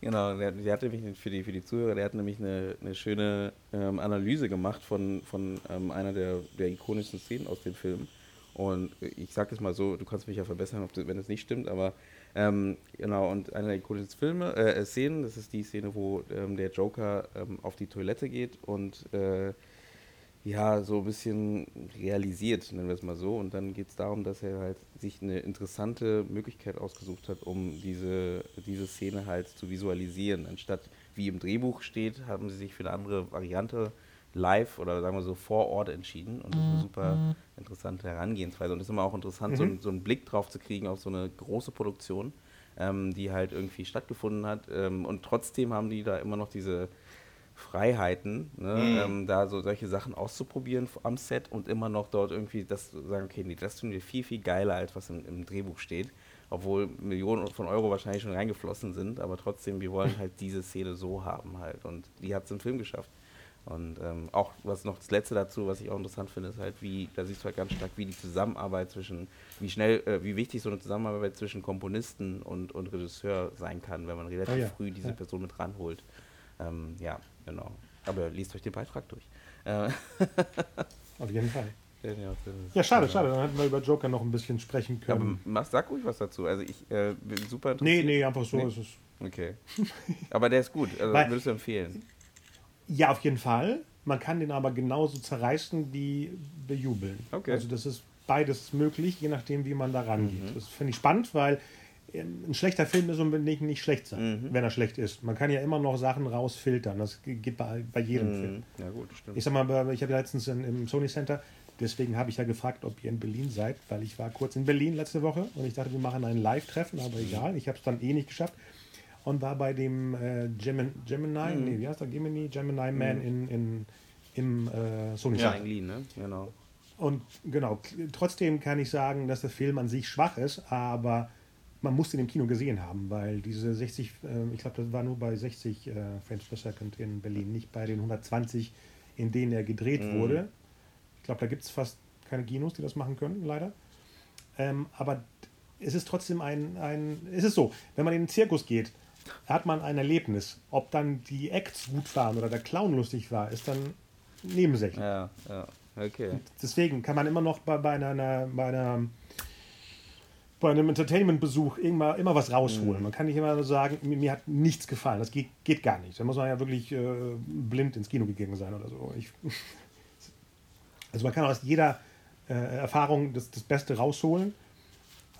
genau, der, der hat nämlich für die, für die Zuhörer, der hat nämlich eine, eine schöne ähm, Analyse gemacht von, von ähm, einer der, der ikonischsten Szenen aus dem Film. Und ich sage es mal so, du kannst mich ja verbessern, das, wenn es nicht stimmt, aber ähm, genau, und eine der ikonischen Filme, äh, Szenen, das ist die Szene, wo ähm, der Joker ähm, auf die Toilette geht und äh, ja, so ein bisschen realisiert, nennen wir es mal so. Und dann geht es darum, dass er halt sich eine interessante Möglichkeit ausgesucht hat, um diese, diese Szene halt zu visualisieren. Anstatt wie im Drehbuch steht, haben sie sich für eine andere Variante live oder sagen wir so vor Ort entschieden. Und das ist eine super interessante Herangehensweise. Und es ist immer auch interessant, so, einen- so einen Blick drauf zu kriegen auf so eine große Produktion, ähm, die halt irgendwie stattgefunden hat. Ähm, und trotzdem haben die da immer noch diese Freiheiten, ne, ähm, da so solche Sachen auszuprobieren am Set und immer noch dort irgendwie das zu sagen, okay, nee, das finden wir viel, viel geiler, als was im, im Drehbuch steht. Obwohl Millionen von Euro wahrscheinlich schon reingeflossen sind, aber trotzdem, wir wollen halt diese Szene so haben halt. Und die hat es im Film geschafft. Und ähm, auch was noch das letzte dazu, was ich auch interessant finde, ist halt, wie, da siehst du halt ganz stark, wie die Zusammenarbeit zwischen, wie schnell, äh, wie wichtig so eine Zusammenarbeit zwischen Komponisten und, und Regisseur sein kann, wenn man relativ Oh ja, früh diese ja. Person mit ranholt. Ähm, ja, genau. Aber liest euch den Beitrag durch. Äh, Auf jeden Fall. ja, Ja, schade, schade. Dann hätten wir über Joker noch ein bisschen sprechen Aber können. mach, sag ruhig was dazu. Also ich äh, bin super Nee, interessiert. nee, einfach so Nee. ist es. Okay. Aber der ist gut. Also Weil- würdest du empfehlen. Ja, auf jeden Fall. Man kann den aber genauso zerreißen wie bejubeln. Okay. Also das ist beides möglich, je nachdem, wie man da rangeht. Das finde ich spannend, weil ähm, ein schlechter Film ist unbedingt nicht schlecht sein, wenn er schlecht ist. Man kann ja immer noch Sachen rausfiltern. Das geht bei, bei jedem Film. Mhm. Ja gut, stimmt. Ich sag mal, ich habe ja letztens in, im Sony Center, deswegen habe ich ja gefragt, ob ihr in Berlin seid, weil ich war kurz in Berlin letzte Woche und ich dachte, wir machen ein Live-Treffen, aber egal, ich habe es dann eh nicht geschafft und war bei dem äh, Gemini, Gemini nee, wie heißt der, Gemini, Gemini Man in, in, im äh, Sony Ja. Center. Engli, ne? Genau. Und genau, trotzdem kann ich sagen, dass der Film an sich schwach ist, aber man muss ihn im Kino gesehen haben, weil diese 60, äh, ich glaube, das war nur bei 60 äh, Frames per Second in Berlin, nicht bei den 120, in denen er gedreht wurde. Ich glaube, da gibt es fast keine Kinos, die das machen können, leider. Ähm, aber es ist trotzdem ein, ein, es ist so, wenn man in den Zirkus geht, hat man ein Erlebnis. Ob dann die Acts gut waren oder der Clown lustig war, ist dann nebensächlich. Ja, ja. Okay. Deswegen kann man immer noch bei, bei, einer, bei, einer, bei einem Entertainment-Besuch immer, immer was rausholen. Man kann nicht immer nur sagen, mir, mir hat nichts gefallen. Das geht, geht gar nicht. Da muss man ja wirklich äh, blind ins Kino gegangen sein oder so. Ich, also man kann aus jeder äh, Erfahrung das, das Beste rausholen.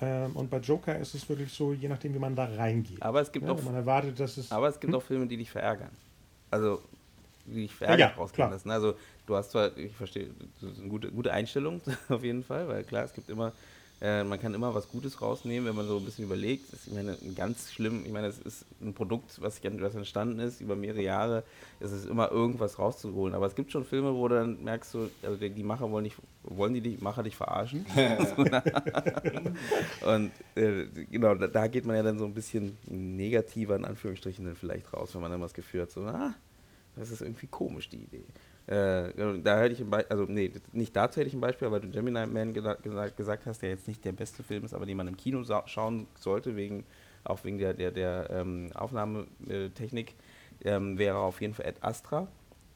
Ähm, und bei Joker ist es wirklich so, je nachdem, wie man da reingeht. Aber es gibt ja, auch man erwartet, dass es. Aber es gibt auch Filme, die dich verärgern. Also, die dich verärgern Ja, rausgehen klar. lassen. Also, du hast zwar, ich verstehe, das ist eine gute, gute Einstellung auf jeden Fall, weil klar, es gibt immer, äh, man kann immer was Gutes rausnehmen, wenn man so ein bisschen überlegt. Das ist, ich meine, ganz schlimm, ich meine, es ist ein Produkt, was, was entstanden ist über mehrere Jahre. Es ist immer irgendwas rauszuholen. Aber es gibt schon Filme, wo du dann merkst, du, also die, die Macher wollen, nicht, wollen die, die Macher dich verarschen. Und äh, genau, da, da geht man ja dann so ein bisschen negativer in Anführungsstrichen dann vielleicht raus, wenn man dann das Gefühl hat, so, ah, das ist irgendwie komisch, die Idee. Äh, da hätte ich ein Beispiel, also nee, nicht dazu hätte ich ein Beispiel, weil du Gemini Man gesa gesagt, gesagt hast, der jetzt nicht der beste Film ist, aber den man im Kino schauen sollte, wegen, auch wegen der, der, der ähm, Aufnahmetechnik, ähm, wäre auf jeden Fall Ad Astra.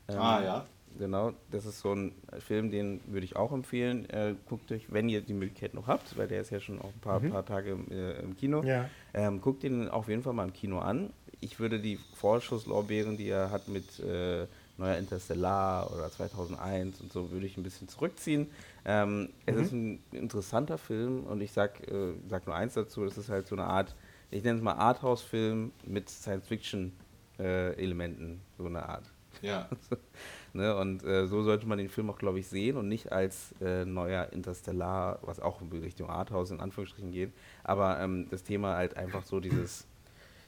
Ähm, Ah, ja. Genau, das ist so ein Film, den würde ich auch empfehlen. Äh, guckt euch, wenn ihr die Möglichkeit noch habt, weil der ist ja schon auch ein paar, paar Tage im, äh, im Kino. Ja. Ähm, guckt ihn auf jeden Fall mal im Kino an. Ich würde die Vorschusslorbeeren, die er hat mit äh, Neuer Interstellar oder 2001 und so, würde ich ein bisschen zurückziehen. Ähm, Es ist ein interessanter Film und ich sag, äh, sag nur eins dazu, das ist halt so eine Art ich nenne es mal Arthouse-Film mit Science-Fiction-Elementen, so eine Art. Ja. ne? Und äh, so sollte man den Film auch, glaube ich, sehen und nicht als äh, neuer Interstellar, was auch in Richtung Arthouse in Anführungsstrichen geht. Aber ähm, das Thema halt einfach so dieses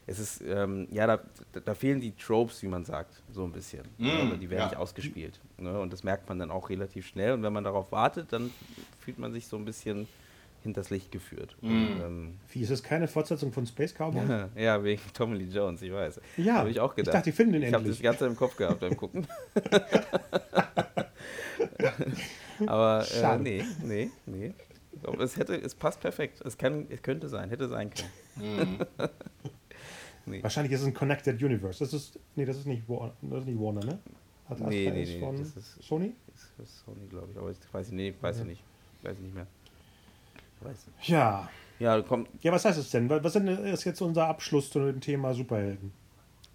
es ist, ähm, ja, da, da, fehlen die Tropes, wie man sagt, so ein bisschen. Mm? Die werden ja. nicht ausgespielt. Ne? Und das merkt man dann auch relativ schnell. Und wenn man darauf wartet, dann fühlt man sich so ein bisschen hinters Licht geführt. Mm. Und, ähm, wie, ist es keine Fortsetzung von Space Cowboy? ja, wegen Tommy Lee Jones, ich weiß. Ja, habe ich auch gedacht. Ich dachte, die finden den ich endlich. Ich habe das ganze im Kopf gehabt beim Gucken. Aber äh, nee, nee, nee. Es, hätte, es passt perfekt. Es, kann, es könnte sein, hätte sein können. Mm. Nee. Wahrscheinlich ist es ein Connected Universe. Das ist, nee, das ist nicht, Warner, das ist nicht Warner, ne? Hat nee, nee, nee, von ist Sony? Das ist Sony, glaube ich. Aber ich weiß, nee, weiß ja. ich nicht. Weiß ich nicht mehr. Weiß nicht. Ja. Ja, komm. Ja, was heißt es denn? Was ist jetzt unser Abschluss zu dem Thema Superhelden?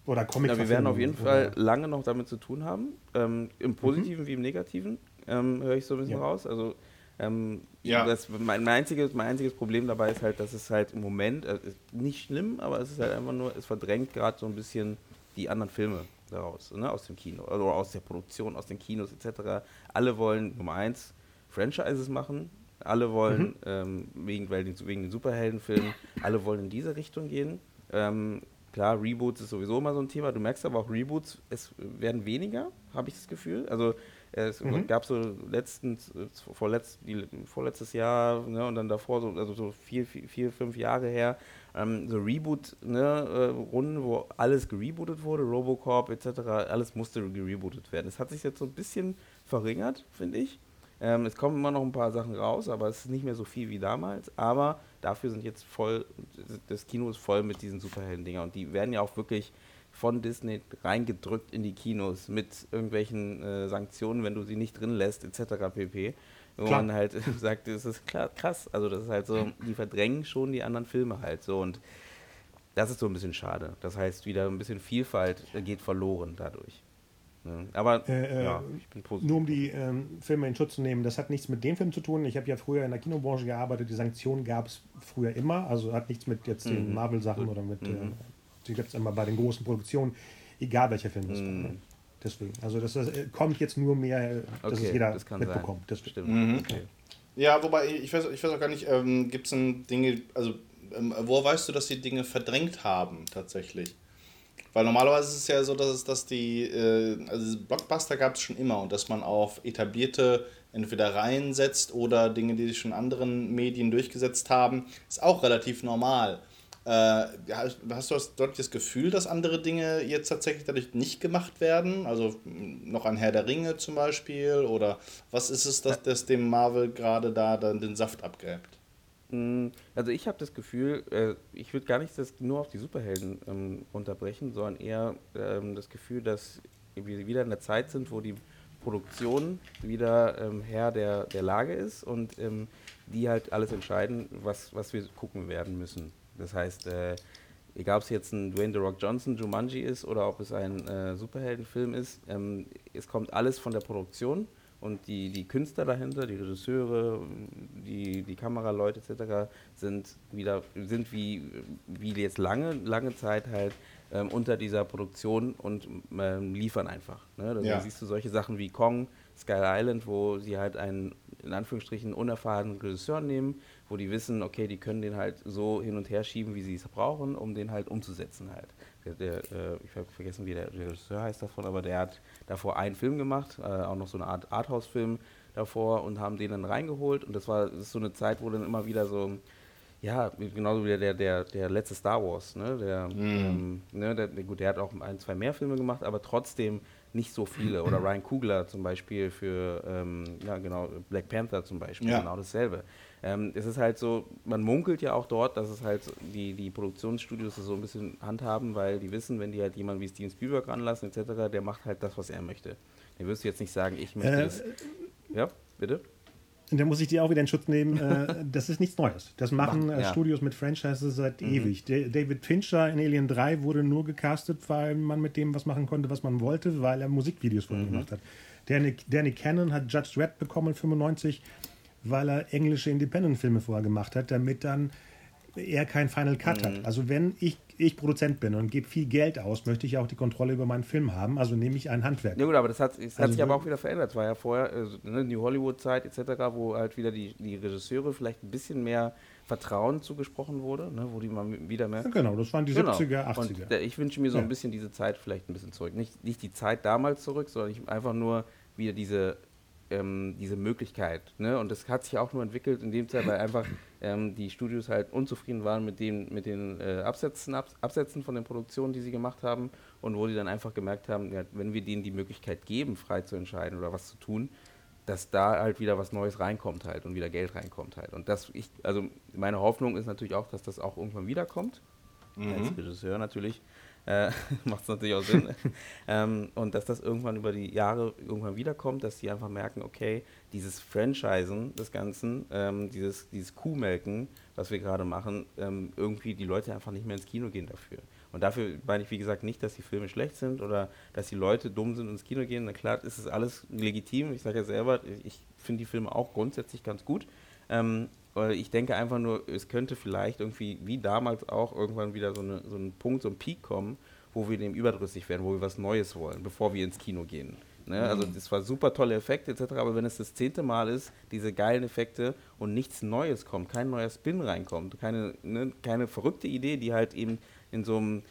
Oder Comic ja, Wir werden auf jeden Fall lange noch damit zu tun haben. Ähm, Im mhm. Positiven mhm. wie im Negativen ähm, höre ich so ein bisschen ja. raus. Also ähm, ja. das, mein, mein, einziges, mein einziges Problem dabei ist halt, dass es halt im Moment, äh, nicht schlimm, aber es ist halt einfach nur, es verdrängt gerade so ein bisschen die anderen Filme daraus, ne, aus dem Kino, oder aus der Produktion, aus den Kinos etc. Alle wollen, Nummer eins, Franchises machen, alle wollen, mhm. ähm, wegen, weil wegen den Superheldenfilmen, alle wollen in diese Richtung gehen. Ähm, klar, Reboots ist sowieso immer so ein Thema. Du merkst aber auch Reboots, es werden weniger, habe ich das Gefühl. Also es mhm. gab so letztens, vorletzt, die, vorletztes Jahr ne, und dann davor, so, also so vier, vier, vier fünf Jahre her, ähm, so Reboot-Runden, ne, äh, wo alles gerebootet wurde, Robocop etc., alles musste gerebootet werden. Es hat sich jetzt so ein bisschen verringert, finde ich. Ähm, es kommen immer noch ein paar Sachen raus, aber es ist nicht mehr so viel wie damals. Aber dafür sind jetzt voll, das Kino ist voll mit diesen Superhelden-Dingern und die werden ja auch wirklich von Disney reingedrückt in die Kinos mit irgendwelchen äh, Sanktionen, wenn du sie nicht drin lässt, etc. pp. Wo klar. man halt sagt, das ist klar, krass. Also das ist halt so, die verdrängen schon die anderen Filme halt so und das ist so ein bisschen schade. Das heißt, wieder ein bisschen Vielfalt geht verloren dadurch. Ne? Aber äh, äh, ja, ich bin positiv. Nur um die ähm, Filme in Schutz zu nehmen, das hat nichts mit dem Film zu tun. Ich habe ja früher in der Kinobranche gearbeitet, die Sanktionen gab es früher immer, also hat nichts mit jetzt den mhm. Marvel-Sachen oder mit mhm. äh, die gibt es immer bei den großen Produktionen, egal welcher Film das mm. war. Ne? Deswegen. Also das, das, äh, kommt jetzt nur mehr, dass okay, es jeder das mitbekommt. Das stimmt. Mhm. Okay. Ja, wobei, ich weiß, ich weiß auch gar nicht, ähm, gibt es denn Dinge, also ähm, wo weißt du, dass die Dinge verdrängt haben tatsächlich? Weil normalerweise ist es ja so, dass es dass die, äh, also Blockbuster gab es schon immer und dass man auf etablierte entweder Reihen setzt oder Dinge, die sich schon in anderen Medien durchgesetzt haben, ist auch relativ normal. Äh, hast, du das, dort das Gefühl, dass andere Dinge jetzt tatsächlich dadurch nicht gemacht werden? Also noch ein Herr der Ringe zum Beispiel? Oder was ist es, dass das dem Marvel gerade da dann den Saft abgräbt? Mm, also ich habe das Gefühl, äh, ich würde gar nicht das nur auf die Superhelden ähm, unterbrechen, sondern eher ähm, das Gefühl, dass wir wieder in der Zeit sind, wo die Produktion wieder ähm, Herr der, der Lage ist und ähm, die halt alles entscheiden, was, was wir gucken werden müssen. Das heißt, äh, egal ob es jetzt ein Dwayne The Rock Johnson Jumanji ist oder ob es ein äh, Superheldenfilm ist, ähm, es kommt alles von der Produktion und die, die Künstler dahinter, die Regisseure, die, die Kameraleute etc. sind wieder sind wie, wie jetzt lange, lange Zeit halt ähm, unter dieser Produktion und ähm, liefern einfach. Ne? Da ja. siehst du solche Sachen wie Kong, Sky Island, wo sie halt einen in Anführungsstrichen unerfahrenen Regisseur nehmen, wo die wissen, okay, die können den halt so hin und her schieben, wie sie es brauchen, um den halt umzusetzen halt. Der, der äh, ich habe vergessen, wie der Regisseur heißt davon, aber der hat davor einen Film gemacht, äh, auch noch so eine Art Arthouse-Film davor und haben den dann reingeholt und das war das ist so eine Zeit, wo dann immer wieder so ja, genauso wie der, der, der letzte Star Wars, ne? Der, mm. ähm, ne, der, gut, der hat auch ein, zwei mehr Filme gemacht, aber trotzdem nicht so viele. Oder Ryan Coogler zum Beispiel für, ähm, ja genau, Black Panther zum Beispiel, ja. genau dasselbe. Ähm, es ist halt so, man munkelt ja auch dort, dass es halt die, die Produktionsstudios so ein bisschen handhaben, weil die wissen, wenn die halt jemanden wie Steven Spielberg ranlassen etc., der macht halt das, was er möchte. Den wirst du jetzt nicht sagen, ich möchte äh, das. Ja, bitte? Da muss ich dir auch wieder in Schutz nehmen. Äh, das ist nichts Neues. Das machen äh, ja. Studios mit Franchises seit mhm. ewig. David Fincher in Alien 3 wurde nur gecastet, weil man mit dem was machen konnte, was man wollte, weil er Musikvideos von ihm mhm. gemacht hat. Danny, Danny Cannon hat Judge Dredd bekommen 95, weil er englische Independent-Filme vorher gemacht hat, damit dann er kein Final Cut mhm. hat. Also wenn ich, ich Produzent bin und gebe viel Geld aus, möchte ich auch die Kontrolle über meinen Film haben. Also nehme ich ein Handwerk. Ja gut, aber das hat, das also sich aber auch wieder verändert. Es war ja vorher also, ne, New Hollywood-Zeit etc., wo halt wieder die, die Regisseure vielleicht ein bisschen mehr Vertrauen zugesprochen wurde, ne, wo die mal wieder mehr. Ja, genau, das waren die genau. 70er, 80er. Und ich wünsche mir so ein bisschen diese Zeit vielleicht ein bisschen zurück. Nicht, nicht die Zeit damals zurück, sondern ich, einfach nur wieder diese ähm, diese Möglichkeit. Ne? Und das hat sich auch nur entwickelt in dem Zeit, weil einfach ähm, die Studios halt unzufrieden waren mit, dem, mit den äh, Absätzen, Abs Absätzen von den Produktionen, die sie gemacht haben und wo die dann einfach gemerkt haben, ja, wenn wir denen die Möglichkeit geben, frei zu entscheiden oder was zu tun, dass da halt wieder was Neues reinkommt halt und wieder Geld reinkommt halt. Und das, ich, also meine Hoffnung ist natürlich auch, dass das auch irgendwann wiederkommt. Mhm. Als Regisseur natürlich äh, macht es natürlich auch Sinn. ähm, und dass das irgendwann über die Jahre irgendwann wiederkommt, dass die einfach merken, okay, dieses Franchisen des Ganzen, ähm, dieses, dieses Kuhmelken, was wir gerade machen, ähm, irgendwie die Leute einfach nicht mehr ins Kino gehen dafür. Und dafür meine ich, wie gesagt, nicht, dass die Filme schlecht sind oder dass die Leute dumm sind und ins Kino gehen. Na klar, ist es alles legitim. Ich sage ja selber, ich finde die Filme auch grundsätzlich ganz gut. Ähm, ich denke einfach nur, es könnte vielleicht irgendwie, wie damals auch, irgendwann wieder so, eine, so ein Punkt, so ein Peak kommen, wo wir dem überdrüssig werden, wo wir was Neues wollen, bevor wir ins Kino gehen. Ne? Mhm. Also das war super tolle Effekte etc., aber wenn es das zehnte Mal ist, diese geilen Effekte und nichts Neues kommt, kein neuer Spin reinkommt, keine, ne, keine verrückte Idee, die halt eben in so einem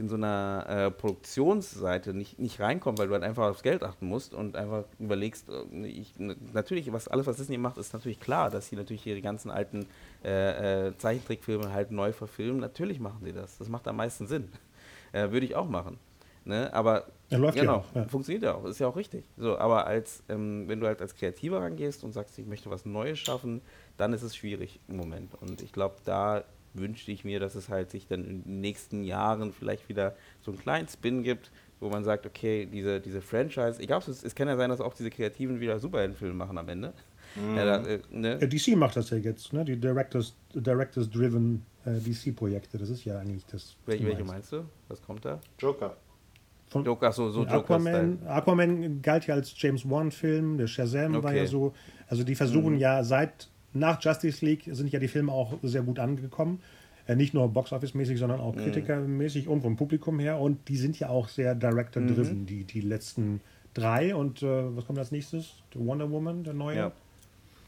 in so einer äh, Produktionsseite nicht, nicht reinkommt, weil du halt einfach aufs Geld achten musst und einfach überlegst, äh, ich, natürlich, was alles, was Disney macht, ist natürlich klar, dass sie natürlich ihre ganzen alten äh, äh, Zeichentrickfilme halt neu verfilmen. Natürlich machen sie das. Das macht am meisten Sinn. Äh, Würde ich auch machen. Ne? Aber ja, läuft genau, ja auch, ja. funktioniert ja auch, ist ja auch richtig. So, aber als ähm, wenn du halt als Kreativer rangehst und sagst, ich möchte was Neues schaffen, dann ist es schwierig im Moment. Und ich glaube, da wünschte ich mir, dass es halt sich dann in den nächsten Jahren vielleicht wieder so einen kleinen Spin gibt, wo man sagt, okay, diese, diese Franchise, ich glaube, es, es kann ja sein, dass auch diese Kreativen wieder Superheldenfilme machen am Ende. Mhm. Ja, da, äh, ne? ja, DC macht das ja jetzt, ne? die Directors, Directors Driven äh, DC-Projekte, das ist ja eigentlich das. Welche, welche meinst du? Was kommt da? Joker. Von, Joker, so, so Joker Aquaman, Aquaman galt ja als James Wan-Film, der Shazam okay. war ja so. Also die versuchen mhm. ja seit nach Justice League sind ja die Filme auch sehr gut angekommen. Äh, nicht nur Box-Office-mäßig, sondern auch mhm. kritikermäßig und vom Publikum her. Und die sind ja auch sehr Director-driven, mhm. die, die letzten drei. Und äh, was kommt als nächstes? The Wonder Woman, der neue. Ja.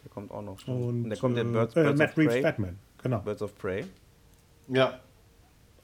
Der kommt auch noch. Und, und der kommt der Birds, äh, Birds Matt Reeves Prey. Batman, genau. Birds of Prey. Ja.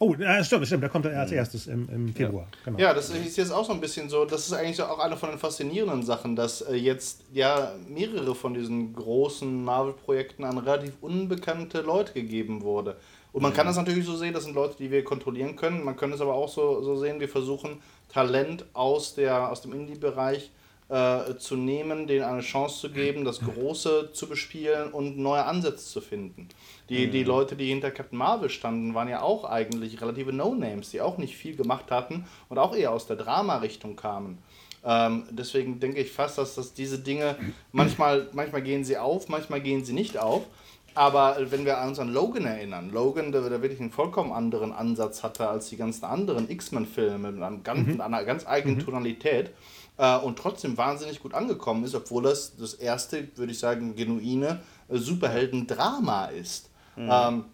Oh, äh, stimmt, stimmt, da kommt er als mhm. erstes im, im Februar. Ja. Genau. ja, das ist jetzt auch so ein bisschen so, das ist eigentlich so auch eine von den faszinierenden Sachen, dass äh, jetzt ja mehrere von diesen großen Marvel-Projekten an relativ unbekannte Leute gegeben wurde. Und man mhm. kann das natürlich so sehen, das sind Leute, die wir kontrollieren können. Man kann es aber auch so, so sehen, wir versuchen Talent aus, der, aus dem Indie-Bereich äh, zu nehmen, denen eine Chance zu geben, das Große zu bespielen und neue Ansätze zu finden. Die, mhm. die Leute, die hinter Captain Marvel standen, waren ja auch eigentlich relative No-Names, die auch nicht viel gemacht hatten und auch eher aus der Drama-Richtung kamen. Ähm, deswegen denke ich fast, dass, dass diese Dinge manchmal, manchmal gehen sie auf, manchmal gehen sie nicht auf. Aber wenn wir uns an Logan erinnern, Logan, der, der wirklich einen vollkommen anderen Ansatz hatte als die ganzen anderen X-Men-Filme mit mhm. einer ganz eigenen mhm. Tonalität äh, und trotzdem wahnsinnig gut angekommen ist, obwohl das das erste, würde ich sagen, genuine äh, Superhelden-Drama ist. Mhm. Ähm,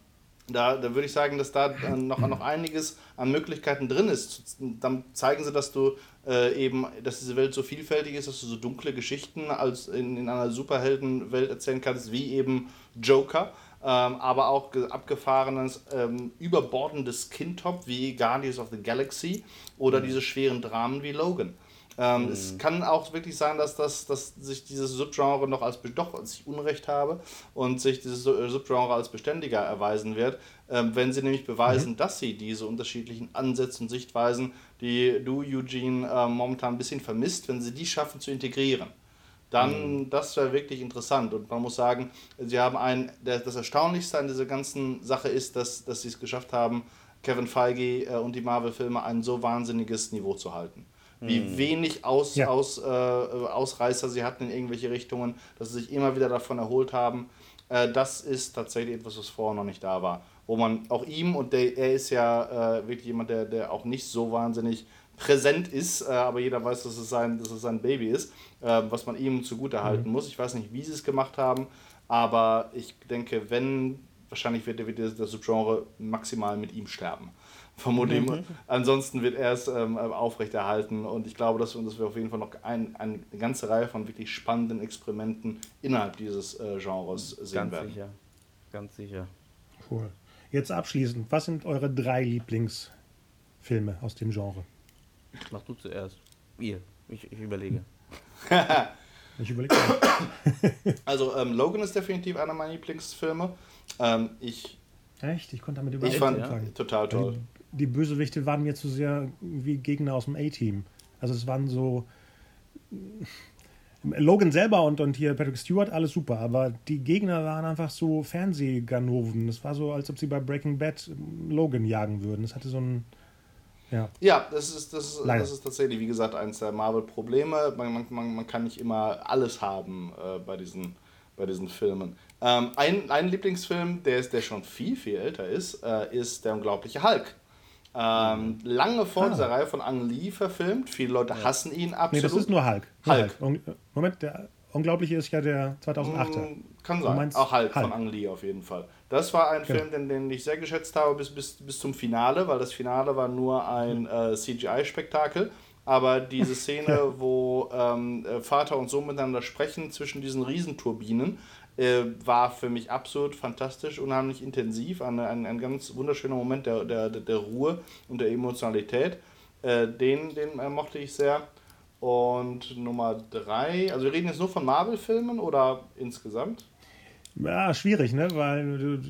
da, da würde ich sagen, dass da noch, noch einiges an Möglichkeiten drin ist. Dann zeigen sie, dass du äh, eben, dass diese Welt so vielfältig ist, dass du so dunkle Geschichten als in, in einer Superheldenwelt erzählen kannst, wie eben Joker. Ähm, aber auch abgefahrenes, ähm, überbordendes Kindtop wie Guardians of the Galaxy oder mhm. diese schweren Dramen wie Logan. Ähm, mhm. Es kann auch wirklich sein, dass, das, dass sich dieses Subgenre noch als doch als ich Unrecht habe und sich dieses äh, Subgenre als beständiger erweisen wird, ähm, wenn sie nämlich beweisen, mhm. dass sie diese unterschiedlichen Ansätze und Sichtweisen, die du, Eugene, äh, momentan ein bisschen vermisst, wenn sie die schaffen zu integrieren. Dann, mhm. das wäre wirklich interessant. Und man muss sagen, sie haben ein, das Erstaunlichste an dieser ganzen Sache ist, dass, dass sie es geschafft haben, Kevin Feige äh, und die Marvel-Filme ein so wahnsinniges Niveau zu halten wie mhm. wenig Aus, ja. Aus, äh, Ausreißer sie hatten in irgendwelche Richtungen, dass sie sich immer wieder davon erholt haben. Äh, das ist tatsächlich etwas, was vorher noch nicht da war. Wo man auch ihm, und der, er ist ja äh, wirklich jemand, der, der auch nicht so wahnsinnig präsent ist, äh, aber jeder weiß, dass es sein, dass es sein Baby ist, äh, was man ihm zugute halten mhm. muss. Ich weiß nicht, wie sie es gemacht haben, aber ich denke, wenn wahrscheinlich wird, wird das Subgenre maximal mit ihm sterben. Vermutlich. Mhm. Ansonsten wird er es ähm, aufrechterhalten und ich glaube, dass, dass wir auf jeden Fall noch ein, eine ganze Reihe von wirklich spannenden Experimenten innerhalb dieses äh, Genres sehen Ganz werden. sicher. Ganz sicher. Cool. Jetzt abschließend, was sind eure drei Lieblingsfilme aus dem Genre? Mach du zuerst. Ihr. Ich, ich überlege. Ich überlege. Also ähm, Logan ist definitiv einer meiner Lieblingsfilme. Ähm, ich Echt? Ich konnte damit ich überhaupt fand nicht anfangen. total toll. Die, Bösewichte waren mir zu sehr wie Gegner aus dem A-Team. Also es waren so. Logan selber und, und hier Patrick Stewart, alles super, aber die Gegner waren einfach so Fernsehganoven. Es war so, als ob sie bei Breaking Bad Logan jagen würden. Es hatte so ein. Ja. Ja, das ist, das, ist, Leider. das ist tatsächlich, wie gesagt, eines der Marvel-Probleme. Man, man, man, man kann nicht immer alles haben äh, bei, diesen, bei diesen Filmen. Ähm, ein, ein Lieblingsfilm, der, ist, der schon viel, viel älter ist, äh, ist Der unglaubliche Hulk. Ähm, lange vor Ah. dieser Reihe von Ang Lee verfilmt. Viele Leute hassen ihn Nee, absolut. das ist nur Hulk. Nur Hulk. Un- Moment, der Unglaubliche ist ja der 2008er. Mm, Kann sein. Auch Hulk, Hulk. von Ang Lee auf jeden Fall. Das war ein Genau. Film, den, den ich sehr geschätzt habe bis, bis, bis zum Finale, weil das Finale war nur ein äh, CGI-Spektakel. Aber diese Szene, wo ähm, äh, Vater und Sohn miteinander sprechen zwischen diesen Riesenturbinen, äh, war für mich absolut fantastisch, unheimlich intensiv. Ein, ein, ein ganz wunderschöner Moment der, der, der- Ruhe und der Emotionalität. Äh, den den äh, mochte ich sehr. Und Nummer drei, also wir reden jetzt nur von Marvel-Filmen oder insgesamt? Ja, schwierig, ne? Weil du,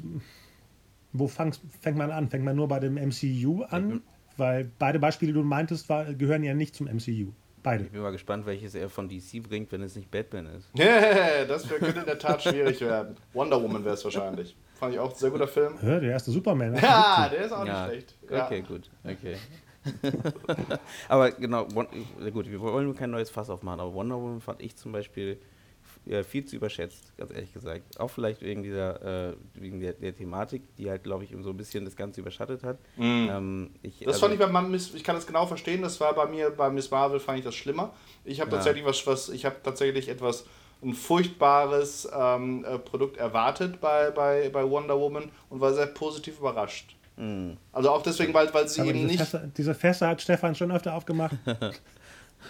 wo fangst, fängt man an? Fängt man nur bei dem MCU an? Weil beide Beispiele, die du meintest, war, gehören ja nicht zum MCU. Beide. Ich bin mal gespannt, welches er von DC bringt, wenn es nicht Batman ist. das könnte in der Tat schwierig werden. Wonder Woman wäre es wahrscheinlich. Fand ich auch ein sehr guter Film. Hör, der erste Superman. Ja, der ist auch Ja, nicht schlecht. Ja. Okay, gut. Okay. aber genau, gut, wir wollen kein neues Fass aufmachen, aber Wonder Woman fand ich zum Beispiel äh, viel zu überschätzt, ganz ehrlich gesagt. Auch vielleicht wegen dieser, äh, wegen der, der Thematik, die halt, glaube ich, so ein bisschen das Ganze überschattet hat. Ähm, ich. Das fand ich bei Miss, ich kann das genau verstehen, das war bei mir, bei Miss Marvel fand ich das schlimmer. Ich habe Ja. tatsächlich was, was, ich habe tatsächlich etwas, ein furchtbares ähm, äh, Produkt erwartet bei, bei, bei Wonder Woman und war sehr positiv überrascht. Mhm. Also auch deswegen, weil, weil sie Aber eben diese, nicht, Fässer, diese Fässer hat Stefan schon öfter aufgemacht.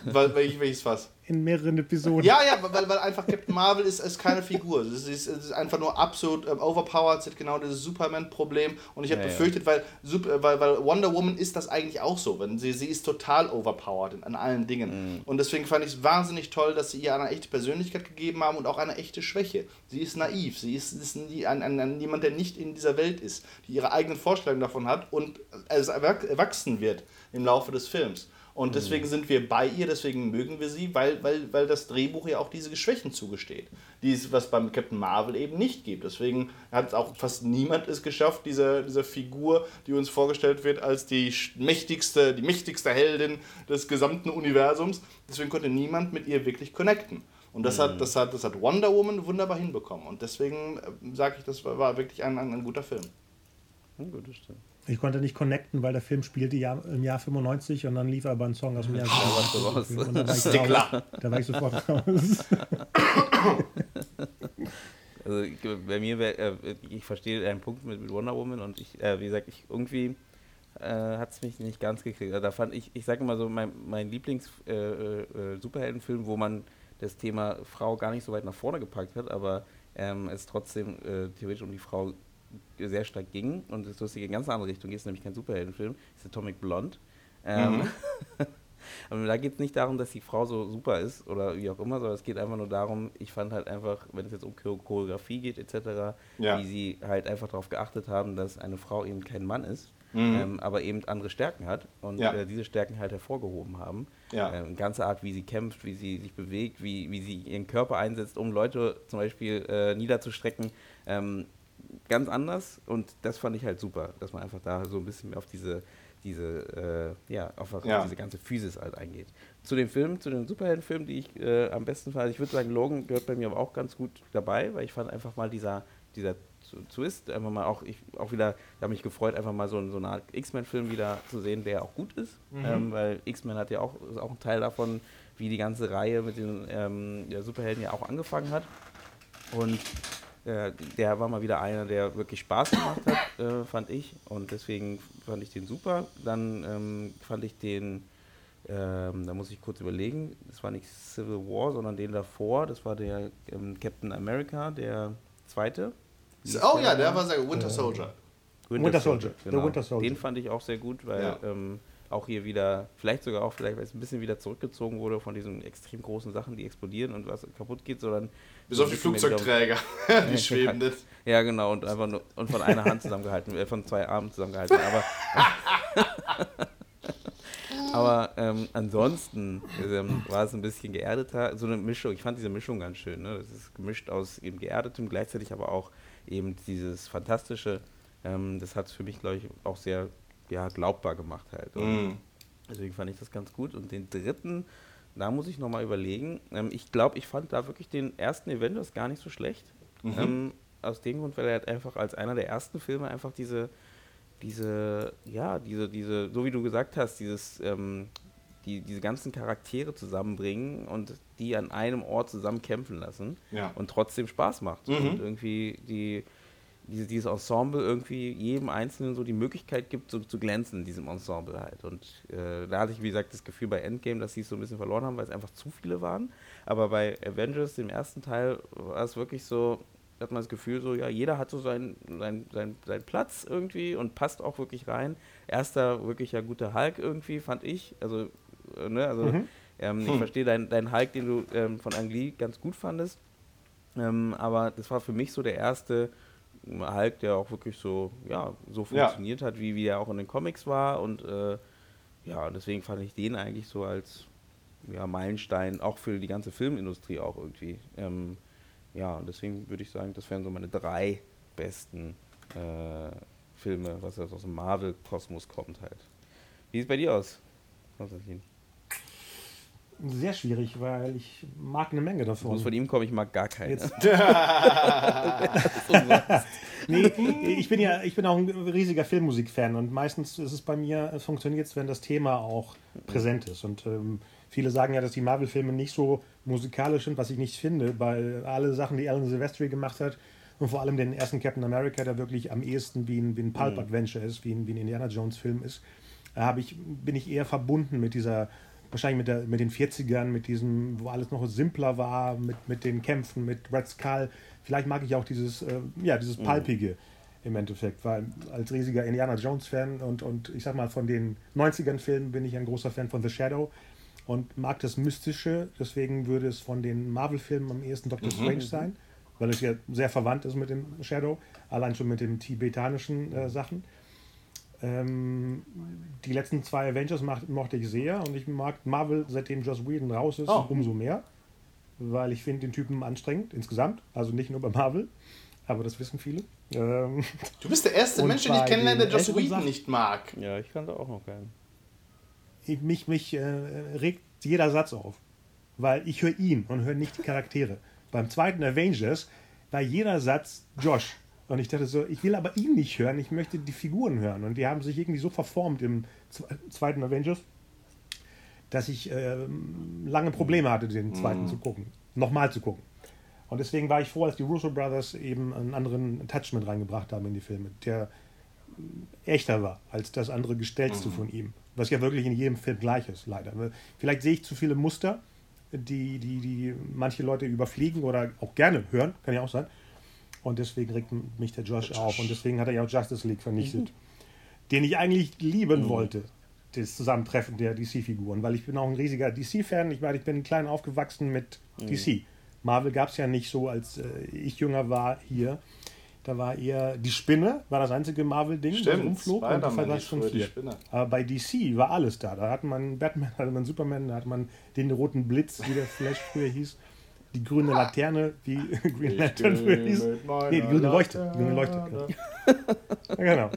weil, welch, welches was? In mehreren Episoden. Ja, ja, weil, weil einfach Captain Marvel ist, ist keine Figur. Es ist, es ist einfach nur absolut ähm, overpowered. Sie hat genau dieses Superman-Problem. Und ich habe Ja, ja. befürchtet, weil, Sup- weil, weil Wonder Woman ist das eigentlich auch so. Wenn sie, sie ist total overpowered in, an allen Dingen. Und deswegen fand ich es wahnsinnig toll, dass sie ihr eine echte Persönlichkeit gegeben haben und auch eine echte Schwäche. Sie ist naiv. Sie ist, ist nie, ein, ein, ein, jemand, der nicht in dieser Welt ist, die ihre eigenen Vorstellungen davon hat und als erwach- erwachsen wird im Laufe des Films. Und deswegen sind wir bei ihr, deswegen mögen wir sie, weil, weil, weil das Drehbuch ja auch diese Schwächen zugesteht. Die es, was beim Captain Marvel eben nicht gibt. Deswegen hat auch fast niemand es geschafft, diese, diese Figur, die uns vorgestellt wird, als die mächtigste, die mächtigste Heldin des gesamten Universums. Deswegen konnte niemand mit ihr wirklich connecten. Und das, hat, das, hat, das hat Wonder Woman wunderbar hinbekommen. Und deswegen sage ich, das war, war wirklich ein, ein, ein guter Film. Hm, gut, das stimmt. Ich konnte nicht connecten, weil der Film spielte Jahr, im Jahr 95 und dann lief aber ein Song aus dem Jahr warst du raus. 95. Und da war ich Ist dir klar. Da war ich sofort raus. Also bei mir, wär, äh, ich verstehe deinen Punkt mit, mit Wonder Woman und ich, äh, wie gesagt, ich irgendwie äh, hat es mich nicht ganz gekriegt. Also da fand ich, ich sage immer so, mein, mein Lieblings-Superheldenfilm, äh, Superheldenfilm, wo man das Thema Frau gar nicht so weit nach vorne gepackt hat, aber ähm, es trotzdem äh, theoretisch um die Frau sehr stark ging und es lustige in ganz andere Richtung geht, ist nämlich kein Superheldenfilm, ist Atomic Blonde. Ähm, Aber da geht es nicht darum, dass die Frau so super ist oder wie auch immer, sondern es geht einfach nur darum, ich fand halt einfach, wenn es jetzt um Chor- Choreografie geht etc., Ja. wie sie halt einfach darauf geachtet haben, dass eine Frau eben kein Mann ist, Mhm. ähm, aber eben andere Stärken hat und Ja. äh, diese Stärken halt hervorgehoben haben. Ja. Ähm, ganze Art, wie sie kämpft, wie sie sich bewegt, wie, wie sie ihren Körper einsetzt, um Leute zum Beispiel äh, niederzustrecken. Ähm, ganz anders und das fand ich halt super, dass man einfach da so ein bisschen mehr auf diese, diese, äh, ja, auf, Ja. diese ganze Physis halt eingeht. Zu den Filmen, zu den Superheldenfilmen, die ich äh, am besten fand, ich würde sagen, Logan gehört bei mir aber auch ganz gut dabei, weil ich fand einfach mal dieser, dieser Twist, einfach mal auch, ich auch wieder, ich habe mich gefreut, einfach mal so, so eine Art X-Men-Film wieder zu sehen, der auch gut ist, ähm, weil X-Men hat ja auch, ist auch ein Teil davon, wie die ganze Reihe mit den ähm, Superhelden ja auch angefangen hat. Und äh, der war mal wieder einer, der wirklich Spaß gemacht hat, äh, fand ich. Und deswegen fand ich den super. Dann ähm, fand ich den, ähm, da muss ich kurz überlegen, das war nicht Civil War, sondern den davor. Das war der ähm, Captain America, der zweite. Oh ja, der war sehr. Winter Soldier. Winter, Winter Soldier. Soldier. Genau. Winter Soldier. Den fand ich auch sehr gut, weil ja. ähm, auch hier wieder, vielleicht sogar auch, vielleicht, weil es ein bisschen wieder zurückgezogen wurde von diesen extrem großen Sachen, die explodieren und was kaputt geht, sondern. Bis auf die Flugzeugträger, die schweben nicht. Ja, genau, und einfach nur und von einer Hand zusammengehalten, äh, von zwei Armen zusammengehalten. Aber. Aber ähm, ansonsten ähm, war es ein bisschen geerdeter, so eine Mischung. Ich fand diese Mischung ganz schön. Ne? Das ist gemischt aus eben geerdetem, gleichzeitig aber auch eben dieses Fantastische. Ähm, das hat es für mich, glaube ich, auch sehr ja, glaubbar gemacht halt. Mm. Deswegen fand ich das ganz gut. Und den dritten, da muss ich nochmal überlegen. Ähm, ich glaube, ich fand da wirklich den ersten Avengers gar nicht so schlecht. Mhm. Ähm, aus dem Grund, weil er halt einfach als einer der ersten Filme einfach diese, diese, ja, diese, diese, so wie du gesagt hast, dieses, ähm, die, diese ganzen Charaktere zusammenbringen und die an einem Ort zusammen kämpfen lassen ja. und trotzdem Spaß macht. Mhm. Und irgendwie die, diese, dieses Ensemble irgendwie jedem Einzelnen so die Möglichkeit gibt, so zu glänzen in diesem Ensemble halt. Und äh, da hatte ich, wie gesagt, das Gefühl bei Endgame, dass sie es so ein bisschen verloren haben, weil es einfach zu viele waren. Aber bei Avengers, dem ersten Teil, war es wirklich so, hat man das Gefühl, so, ja, jeder hat so seinen sein, sein, sein Platz irgendwie und passt auch wirklich rein. Erster wirklich ja guter Hulk irgendwie, fand ich. Also, äh, ne, also mhm. ähm, ich hm. verstehe deinen dein Hulk, den du ähm, von Ang Lee ganz gut fandest. Ähm, aber das war für mich so der erste Hulk, der auch wirklich so, ja, so funktioniert ja. hat, wie, wie er auch in den Comics war. Und äh, ja, deswegen fand ich den eigentlich so als ja, Meilenstein, auch für die ganze Filmindustrie auch irgendwie. Ähm, ja, und deswegen würde ich sagen, das wären so meine drei besten äh, Filme, was aus dem Marvel-Kosmos kommt halt. Wie sieht es bei dir aus, Konstantin? Sehr schwierig, weil ich mag eine Menge davon. Muss von ihm kommen, ich mag gar keine. nee, ich bin ja, ich bin auch ein riesiger Filmmusikfan und meistens ist es bei mir, es funktioniert wenn das Thema auch präsent ist. Und ähm, viele sagen ja, dass die Marvel-Filme nicht so musikalisch sind, was ich nicht finde, weil alle Sachen, die Alan Silvestri gemacht hat, und vor allem den ersten Captain America, der wirklich am ehesten wie ein, wie ein Pulp mhm. Adventure ist, wie ein, wie ein Indiana Jones Film ist, habe ich, bin ich eher verbunden mit dieser wahrscheinlich mit, der, mit den 40ern, mit diesem, wo alles noch simpler war, mit, mit den Kämpfen, mit Red Skull. Vielleicht mag ich auch dieses, äh, ja, dieses mhm. Palpige im Endeffekt, weil als riesiger Indiana Jones-Fan und, und ich sag mal von den 90ern-Filmen bin ich ein großer Fan von The Shadow und mag das Mystische. Deswegen würde es von den Marvel-Filmen am ehesten Doctor mhm. Strange sein, weil es ja sehr verwandt ist mit dem Shadow, allein schon mit den tibetanischen äh, Sachen. Ähm, die letzten zwei Avengers macht, mochte ich sehr und ich mag Marvel, seitdem Joss Whedon raus ist, oh. umso mehr. Weil ich finde den Typen anstrengend insgesamt. Also nicht nur bei Marvel, aber das wissen viele. Ähm, du bist der erste Mensch, den ich kennenlerne, der Joss Whedon Sachen, nicht mag. Ja, ich kannte auch noch keinen. Ich, mich mich äh, regt jeder Satz auf. Weil ich höre ihn und höre nicht die Charaktere. Beim zweiten Avengers war jeder Satz Josh. Und ich dachte so, ich will aber ihn nicht hören, ich möchte die Figuren hören. Und die haben sich irgendwie so verformt im zweiten Avengers, dass ich äh, lange Probleme hatte, den zweiten mm. zu gucken, nochmal zu gucken. Und deswegen war ich froh, als die Russo Brothers eben einen anderen Touch mit reingebracht haben in die Filme, der echter war als das andere Gestellte mm. von ihm. Was ja wirklich in jedem Film gleich ist, leider. Vielleicht sehe ich zu viele Muster, die, die, die manche Leute überfliegen oder auch gerne hören, kann ja auch sein. Und deswegen regt mich der Josh, Josh. auf. Und deswegen hat er ja auch Justice League vernichtet. Mhm. Den ich eigentlich lieben mhm. wollte. Das Zusammentreffen der DC-Figuren. Weil ich bin auch ein riesiger DC-Fan. Ich meine, ich bin klein aufgewachsen mit mhm. DC. Marvel gab es ja nicht so, als äh, ich jünger war hier. Da war eher die Spinne, war das einzige Marvel-Ding, das umflog. Und das war schon viel. Aber bei DC war alles da. Da hatte man Batman, da hatte man Superman, da hatte man den roten Blitz, wie der Flash früher hieß die grüne Laterne, wie Green Lantern hieß. Nee, die grüne Leuchte. Die grüne Leuchte. ja, genau.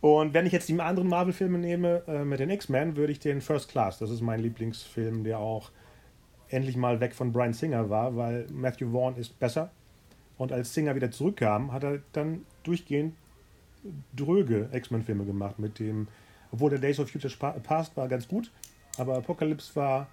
Und wenn ich jetzt die anderen Marvel-Filme nehme äh, mit den X-Men, würde ich den First Class, das ist mein Lieblingsfilm, der auch endlich mal weg von Brian Singer war, weil Matthew Vaughn ist besser. Und als Singer wieder zurückkam, hat er dann durchgehend dröge X-Men-Filme gemacht mit dem, obwohl der Days of Future Past war ganz gut, aber Apocalypse war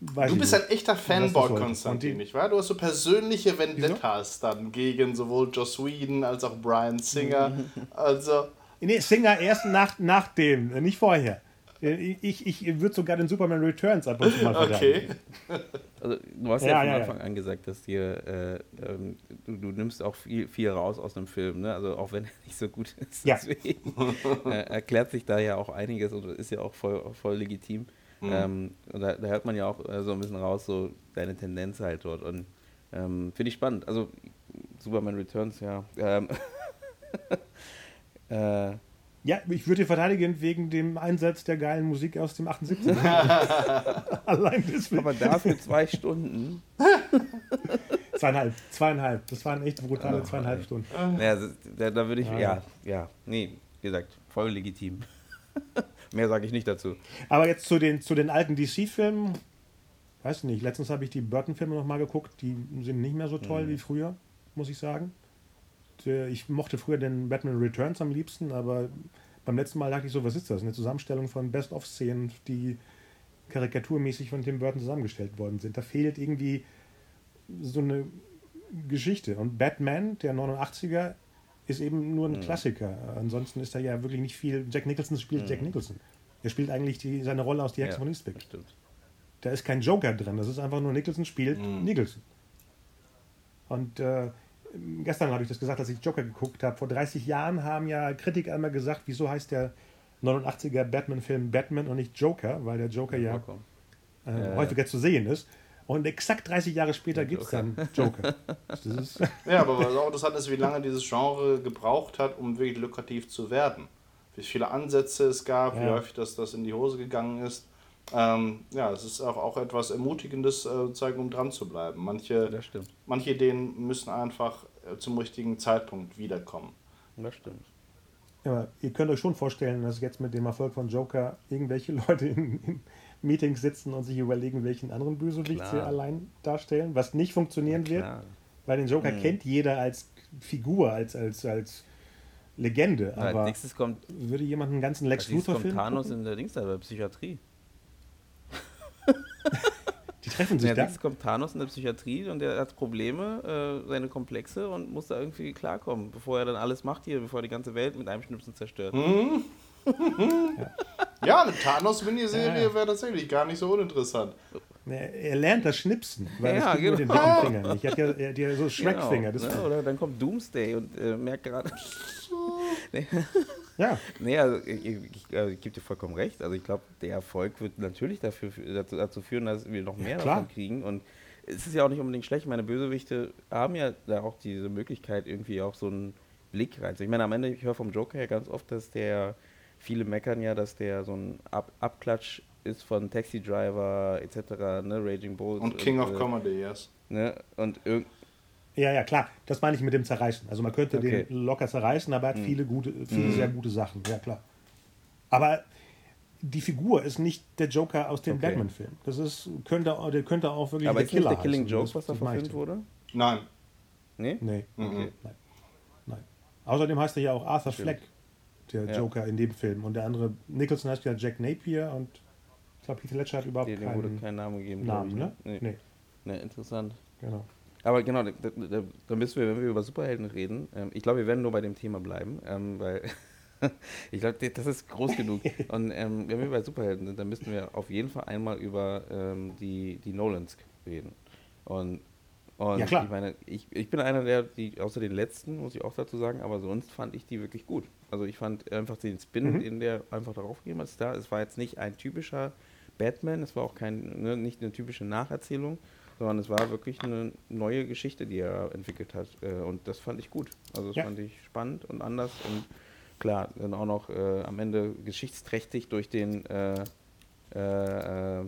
Weiß du bist ein echter Fanboy, Konstantin, nicht wahr? Du hast so persönliche Vendettas Wieso? dann gegen sowohl Joss Whedon als auch Brian Singer. Also. Nee, Singer erst nach, nach dem, nicht vorher. Ich, ich würde sogar den Superman Returns ab und zu mal Okay. Also, du hast ja, ja von ja, Anfang ja. an gesagt, dass dir, äh, ähm, du, du, nimmst auch viel, viel raus aus einem Film, ne? Also auch wenn er nicht so gut ist. Ja. Deswegen äh, erklärt sich da ja auch einiges und ist ja auch voll, voll legitim. Mhm. Ähm, da, da, hört man ja auch äh, so ein bisschen raus, so deine Tendenz halt dort. Und ähm, finde ich spannend. Also Superman Returns, ja. Ähm, äh, ja, ich würde verteidigen wegen dem Einsatz der geilen Musik aus dem 78. Allein deswegen. Aber dafür zwei Stunden. zweieinhalb, zweieinhalb. Das waren echt brutale oh, zweieinhalb ey. Stunden. Ja, da, da würde ich, ja. ja, ja, nee, wie gesagt, voll legitim. Mehr sage ich nicht dazu. Aber jetzt zu den, zu den alten DC-Filmen, weiß nicht, letztens habe ich die Burton-Filme nochmal geguckt, die sind nicht mehr so toll mhm. wie früher, muss ich sagen. Ich mochte früher den Batman Returns am liebsten, aber beim letzten Mal dachte ich so, was ist das? Eine Zusammenstellung von Best-of-Szenen, die karikaturmäßig von Tim Burton zusammengestellt worden sind. Da fehlt irgendwie so eine Geschichte. Und Batman, der 89er, ist eben nur ein mhm. Klassiker. Ansonsten ist da ja wirklich nicht viel. Jack Nicholson spielt mhm. Jack Nicholson. Er spielt eigentlich die, seine Rolle aus Die Hexe ja, von Eastwick. Da ist kein Joker drin. Das ist einfach nur Nicholson spielt mhm. Nicholson. Und äh, gestern habe ich das gesagt, als ich Joker geguckt habe. Vor 30 Jahren haben ja Kritiker einmal gesagt, wieso heißt der 89er Batman-Film Batman und nicht Joker, weil der Joker ja, ja äh, häufiger zu sehen ist. Und exakt 30 Jahre später gibt es dann Joker. ja, aber was auch interessant ist, wie lange dieses Genre gebraucht hat, um wirklich lukrativ zu werden. Wie viele Ansätze es gab, ja. wie häufig das, das in die Hose gegangen ist. Ähm, ja, es ist auch, auch etwas Ermutigendes, äh, zeigen, um dran zu bleiben. Manche, manche Ideen müssen einfach äh, zum richtigen Zeitpunkt wiederkommen. Das stimmt. Ja, ihr könnt euch schon vorstellen, dass jetzt mit dem Erfolg von Joker irgendwelche Leute in, in Meetings sitzen und sich überlegen, welchen anderen Bösewicht klar. sie allein darstellen, was nicht funktionieren wird, weil den Joker hm. kennt jeder als Figur, als, als, als Legende. Aber als nächstes kommt, würde jemand einen ganzen Lex Luthor Film Thanos gucken? in der Dings da, bei Psychiatrie. Die treffen sich ja, da. Jetzt kommt Thanos in der Psychiatrie und der hat Probleme, äh, seine Komplexe und muss da irgendwie klarkommen, bevor er dann alles macht hier, bevor er die ganze Welt mit einem Schnipsen zerstört. Mhm. Ja. ja, eine Thanos-Miniserie ja. wäre tatsächlich gar nicht so uninteressant. Er lernt das Schnipsen, weil ja, genau. den dicken Finger nicht. Er hat ja, er hat ja so Schreckfinger. Genau, ne? Oder dann kommt Doomsday und äh, merkt gerade. nee. Ja. Nee, also ich, ich, also ich gebe dir vollkommen recht. Also ich glaube, der Erfolg wird natürlich dafür, dazu, dazu führen, dass wir noch mehr ja, davon kriegen. Und es ist ja auch nicht unbedingt schlecht. Meine Bösewichte haben ja da auch diese Möglichkeit, irgendwie auch so einen Blick rein. Ich meine, am Ende, ich höre vom Joker ja ganz oft, dass der viele meckern ja, dass der so ein Ab Abklatsch ist von Taxi Driver etc., ne, Raging Bulls. Und King und, of äh, Comedy, yes. Ne, und ja, ja, klar. Das meine ich mit dem Zerreißen. Also man könnte okay. den locker zerreißen, aber er hat mhm. viele, gute, viele mhm. sehr gute Sachen. Ja, klar. Aber die Figur ist nicht der Joker aus dem okay. Batman-Film. Das ist, könnte, der könnte auch wirklich aber der Killer der Killing heißen. Joke, was da verfilmt wurde? Nein. Nee? Nee. Mhm. Okay. Nein. Nein. Außerdem heißt er ja auch Arthur Stimmt. Fleck der ja. Joker in dem Film. Und der andere, Nicholson heißt ja Jack Napier und ich glaube, Heath Ledger hat überhaupt keinen, wurde keinen Namen gegeben. Namen, ich, ne? Nee. nee. nee. interessant. Genau. Aber genau, da, da, da, müssen wir, wenn wir über Superhelden reden, ähm, ich glaube, wir werden nur bei dem Thema bleiben, ähm, weil ich glaube, das ist groß genug. Und ähm, wenn wir bei Superhelden sind, dann müssten wir auf jeden Fall einmal über ähm, die, die Nolans reden. Und und ja, klar. ich meine, ich, ich bin einer der, die, außer den letzten, muss ich auch dazu sagen, aber sonst fand ich die wirklich gut. Also ich fand einfach den Spin, mhm. den der einfach darauf gegeben hat, da. Es war jetzt nicht ein typischer Batman, es war auch kein, ne, nicht eine typische Nacherzählung, sondern es war wirklich eine neue Geschichte, die er entwickelt hat. Äh, und das fand ich gut. Also das ja. fand ich spannend und anders und klar, dann auch noch äh, am Ende geschichtsträchtig durch den äh, äh, äh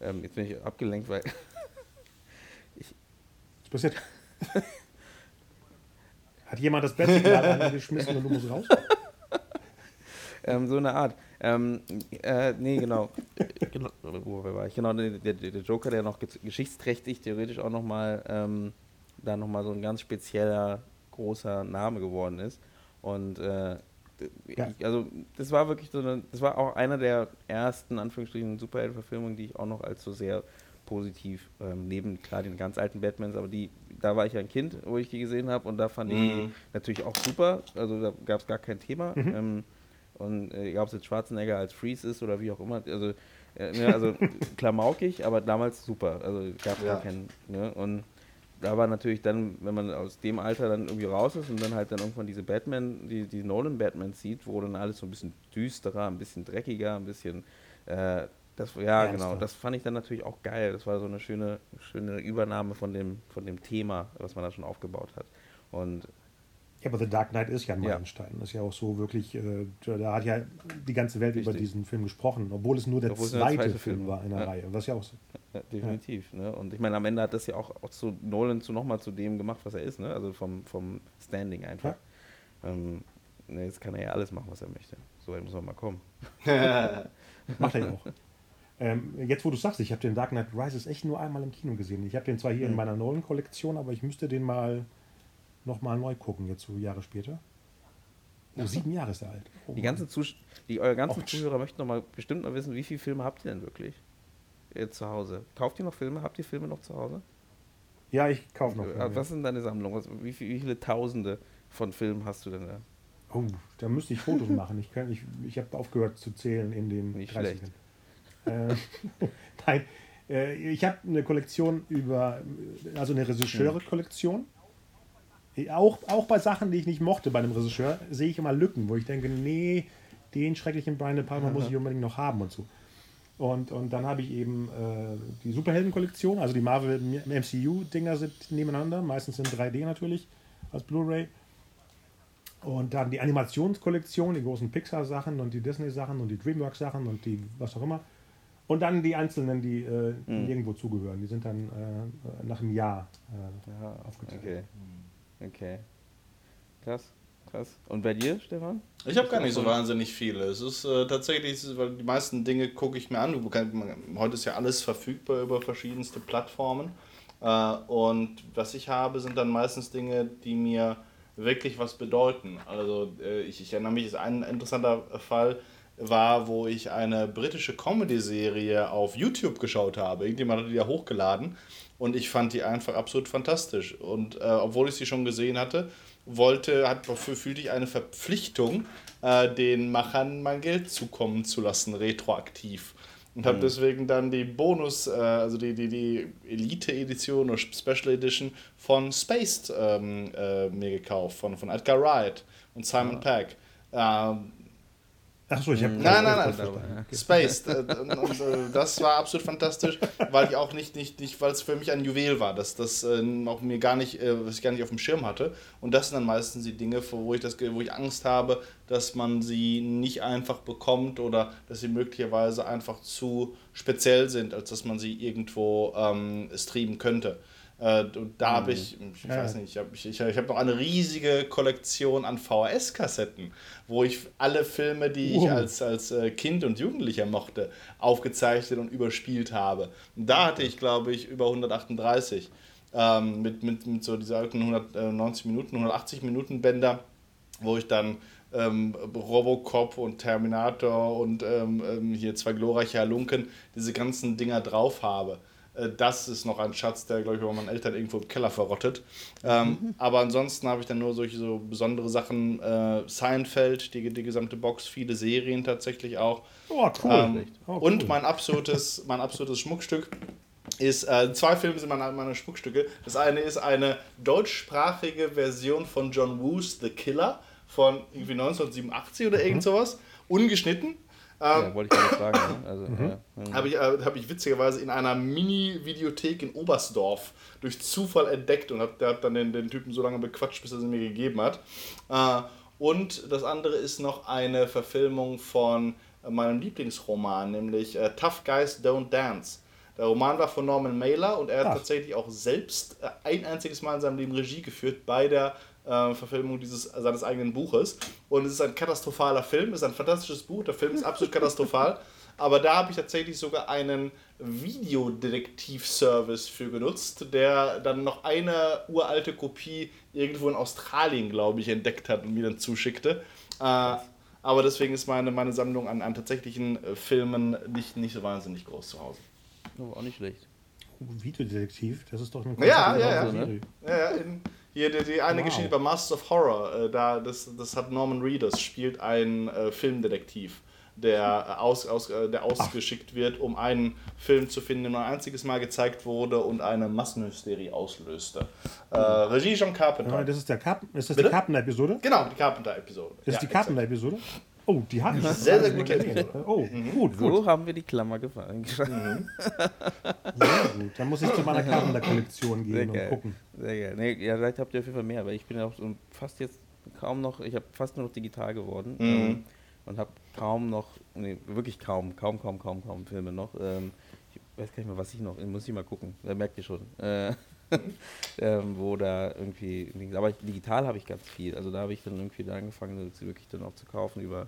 ähm, jetzt bin ich abgelenkt, weil passiert? Hat jemand das Bett gerade angeschmissen und du musst raus? ähm, so eine Art. Ähm, äh, nee, genau. genau. Wo war ich? Genau, der, der, Joker, der noch geschichtsträchtig theoretisch auch nochmal ähm, da nochmal so ein ganz spezieller, großer Name geworden ist. Und äh, ja. also das war wirklich so eine, das war auch einer der ersten, Anführungsstrichen, Superhelden-Verfilmungen, die ich auch noch als so sehr positiv, ähm, neben klar den ganz alten Batmans, aber die, da war ich ja ein Kind, wo ich die gesehen habe und da fand mhm. ich die natürlich auch super, also da gab es gar kein Thema. Mhm. Ähm, und äh, ob es jetzt Schwarzenegger als Freeze ist oder wie auch immer, also, äh, ne, also klamaukig, aber damals super, also gab es ja. gar keinen, ne, und da war natürlich dann, wenn man aus dem Alter dann irgendwie raus ist und dann halt dann irgendwann diese Batman, die, die Nolan-Batman sieht, wo dann alles so ein bisschen düsterer, ein bisschen dreckiger, ein bisschen, äh, das, ja Ernster. genau, das fand ich dann natürlich auch geil. Das war so eine schöne, schöne Übernahme von dem, von dem Thema, was man da schon aufgebaut hat. Und ja, aber The Dark Knight ist ja ein Meilenstein. Ja. Das ist ja auch so wirklich, äh, da hat ja die ganze Welt Richtig. über diesen Film gesprochen, obwohl es nur der zweite, der zweite, Film, Film war in der ja. Reihe. Was ja auch so. Ja, definitiv. Ne? Und ich meine, am Ende hat das ja auch, auch zu Nolan zu nochmal zu dem gemacht, was er ist, ne? Also vom, vom Standing einfach. Ähm, ne, jetzt kann er ja alles machen, was er möchte. So weit muss man mal kommen. Macht er ja auch. Ähm, jetzt, wo du sagst, ich habe den Dark Knight Rises echt nur einmal im Kino gesehen. Ich habe den zwar hier mhm. in meiner Nolan-Kollektion, aber ich müsste den mal nochmal neu gucken, jetzt so Jahre später. Oh, sieben Jahre ist er alt. Oh, die ganzen Zus die, eure ganzen Och. Zuhörer möchten noch mal bestimmt mal wissen, wie viele Filme habt ihr denn wirklich jetzt zu Hause? Kauft ihr noch Filme? Habt ihr Filme noch zu Hause? Ja, ich kaufe noch Filme. Was sind deine Sammlung? wie, viel, wie, viele Tausende von Filmen hast du denn da? Oh, da müsste ich Fotos machen. Ich, ich, ich habe aufgehört zu zählen in den Nicht 30 schlecht. Äh, nein, äh, ich habe eine Kollektion über, also eine Regisseure-Kollektion auch, auch bei Sachen, die ich nicht mochte bei einem Regisseur, sehe ich immer Lücken, wo ich denke, nee, den schrecklichen Brian De Palma muss ich unbedingt noch haben und so. Und, und dann habe ich eben äh, die Superhelden-Kollektion, also die Marvel MCU-Dinger sind nebeneinander, meistens in 3D natürlich, als Blu-ray. Und dann die Animationskollektion, die großen Pixar-Sachen und die Disney-Sachen und die Dreamworks-Sachen und die was auch immer. Und dann die einzelnen, die, äh, mhm. nirgendwo zugehören. Die sind dann äh, nach einem Jahr äh, ja, aufgeteilt. Okay. Okay. Krass, krass. Und bei dir, Stefan? Ich habe gar nicht so wahnsinnig viele. Es ist äh, tatsächlich, weil die meisten Dinge gucke ich mir an. Heute ist ja alles verfügbar über verschiedenste Plattformen. Äh, und was ich habe, sind dann meistens Dinge, die mir wirklich was bedeuten. Also äh, ich, ich erinnere mich, ist ein interessanter Fall war, wo ich eine britische Comedy-Serie auf YouTube geschaut habe. Irgendjemand hat die ja hochgeladen und ich fand die einfach absolut fantastisch. Und äh, obwohl ich sie schon gesehen hatte, wollte, hat, fühlte ich eine Verpflichtung, äh, den Machern mein Geld zukommen zu lassen, retroaktiv. Und habe mhm. deswegen dann die Bonus, äh, also die, die, die Elite-Edition oder Special Edition von Spaced ähm, äh, mir gekauft, von, von Edgar Wright und Simon ja. Peck. Achso, ich habe. Nein, nein, nein. Space. Äh, das war absolut fantastisch, weil ich auch nicht, nicht, nicht weil es für mich ein Juwel war, dass das äh, auch mir gar nicht, äh, was ich gar nicht auf dem Schirm hatte. Und das sind dann meistens die Dinge, wo ich, das, wo ich Angst habe, dass man sie nicht einfach bekommt oder dass sie möglicherweise einfach zu speziell sind, als dass man sie irgendwo ähm, streamen könnte. Äh, da habe mhm. ich, ich weiß nicht, ich habe ich, ich hab noch eine riesige Kollektion an VHS-Kassetten, wo ich alle Filme, die ich als, als äh, Kind und Jugendlicher mochte, aufgezeichnet und überspielt habe. Und da hatte ich, glaube ich, über 138 ähm, mit, mit, mit so dieser alten 190 Minuten, 180 Minuten Bänder, wo ich dann ähm, Robocop und Terminator und ähm, ähm hier zwei glorreiche Halunken, diese ganzen Dinger drauf habe. Äh, das ist noch ein Schatz, der, glaube ich, bei meinen Eltern irgendwo im Keller verrottet. Ähm, mhm. Aber ansonsten habe ich dann nur solche so besondere Sachen. Äh, Seinfeld, die, die gesamte Box, viele Serien tatsächlich auch. Oh, cool. Ähm, oh, cool. Und mein absolutes, mein absolutes Schmuckstück ist, äh, zwei Filme sind meine, meine Schmuckstücke. Das eine ist eine deutschsprachige Version von John Woos The Killer von irgendwie 1987 oder mhm. irgend sowas. Ungeschnitten, ja, ähm, wollte ich gerade fragen. Ne? Also, mhm. ja. Habe ich, äh, hab ich witzigerweise in einer Mini-Videothek in Oberstdorf durch Zufall entdeckt und habe hab dann den, den Typen so lange bequatscht, bis er sie mir gegeben hat. Äh, und das andere ist noch eine Verfilmung von meinem Lieblingsroman, nämlich äh, Tough Guys Don't Dance. Der Roman war von Norman Mailer und er hat Ach. tatsächlich auch selbst ein einziges Mal in seinem Leben Regie geführt bei der äh, Verfilmung dieses, seines eigenen Buches. Und es ist ein katastrophaler Film, es ist ein fantastisches Buch, der Film ist absolut katastrophal. Aber da habe ich tatsächlich sogar einen Videodetektiv-Service für genutzt, der dann noch eine uralte Kopie irgendwo in Australien, glaube ich, entdeckt hat und mir dann zuschickte. Äh, aber deswegen ist meine, meine Sammlung an, an tatsächlichen äh, Filmen nicht, nicht so wahnsinnig groß zu Hause. Aber auch nicht schlecht. Oh, Videodetektiv, das ist doch eine Ja, ja, ja. Serie. Ja, ja, in, hier die, die eine Wow. Geschichte bei Masters of Horror, äh, da, das, das hat Norman Reedus, spielt ein äh, Filmdetektiv, der, äh, aus, aus, äh, der ausgeschickt wird, um einen Film zu finden, der nur ein einziges Mal gezeigt wurde und eine Massenhysterie auslöste. Äh, Regie John Carpenter. Ja, das ist, der Carp ist das Bitte? die Carpenter-Episode? genau, die Carpenter-Episode. Das ist die Carpenter-Episode? Oh, die habe ich. Sehr, sehr gesehen. Oh, gut, So gut. haben wir die Klammer gefangen. Sehr gut. Dann muss ich zu meiner Carpenter-Kollektion Sehr gehen und geil. gucken. Sehr geil. Nee, ja, vielleicht habt ihr auf jeden Fall mehr, weil ich bin ja auch so fast jetzt kaum noch, ich habe fast nur noch digital geworden Mhm. ähm, und habe kaum noch, nee, wirklich kaum, kaum, kaum, kaum, kaum Filme noch. Ähm, ich weiß gar nicht mehr, was ich noch, muss ich mal gucken, da merkt ihr schon. Äh, ähm, wo da irgendwie, aber digital habe ich ganz viel. Also da habe ich dann irgendwie da angefangen, sie wirklich dann auch zu kaufen über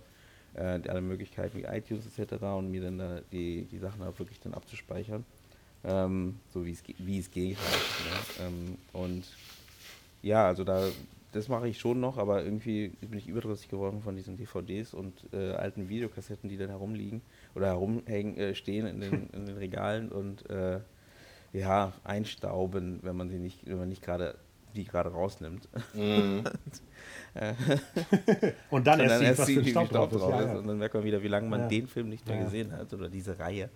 äh, alle Möglichkeiten wie iTunes etc. und mir dann da die, die Sachen auch wirklich dann abzuspeichern. Ähm, so wie es, wie es geht halt. Ne? Ähm, und ja, also da, das mache ich schon noch, aber irgendwie bin ich überdrüssig geworden von diesen DVDs und äh, alten Videokassetten, die dann herumliegen oder herumhängen, äh, stehen in den, in den Regalen und äh, ja, einstauben, wenn man sie nicht, wenn man nicht gerade die gerade rausnimmt. Mhm. Und dann Und erst sieht, was für sieht, ein wie Staub viel drauf ist. Ja. Und dann merkt man wieder, wie lange man Ja. den Film nicht mehr Ja. gesehen hat oder diese Reihe.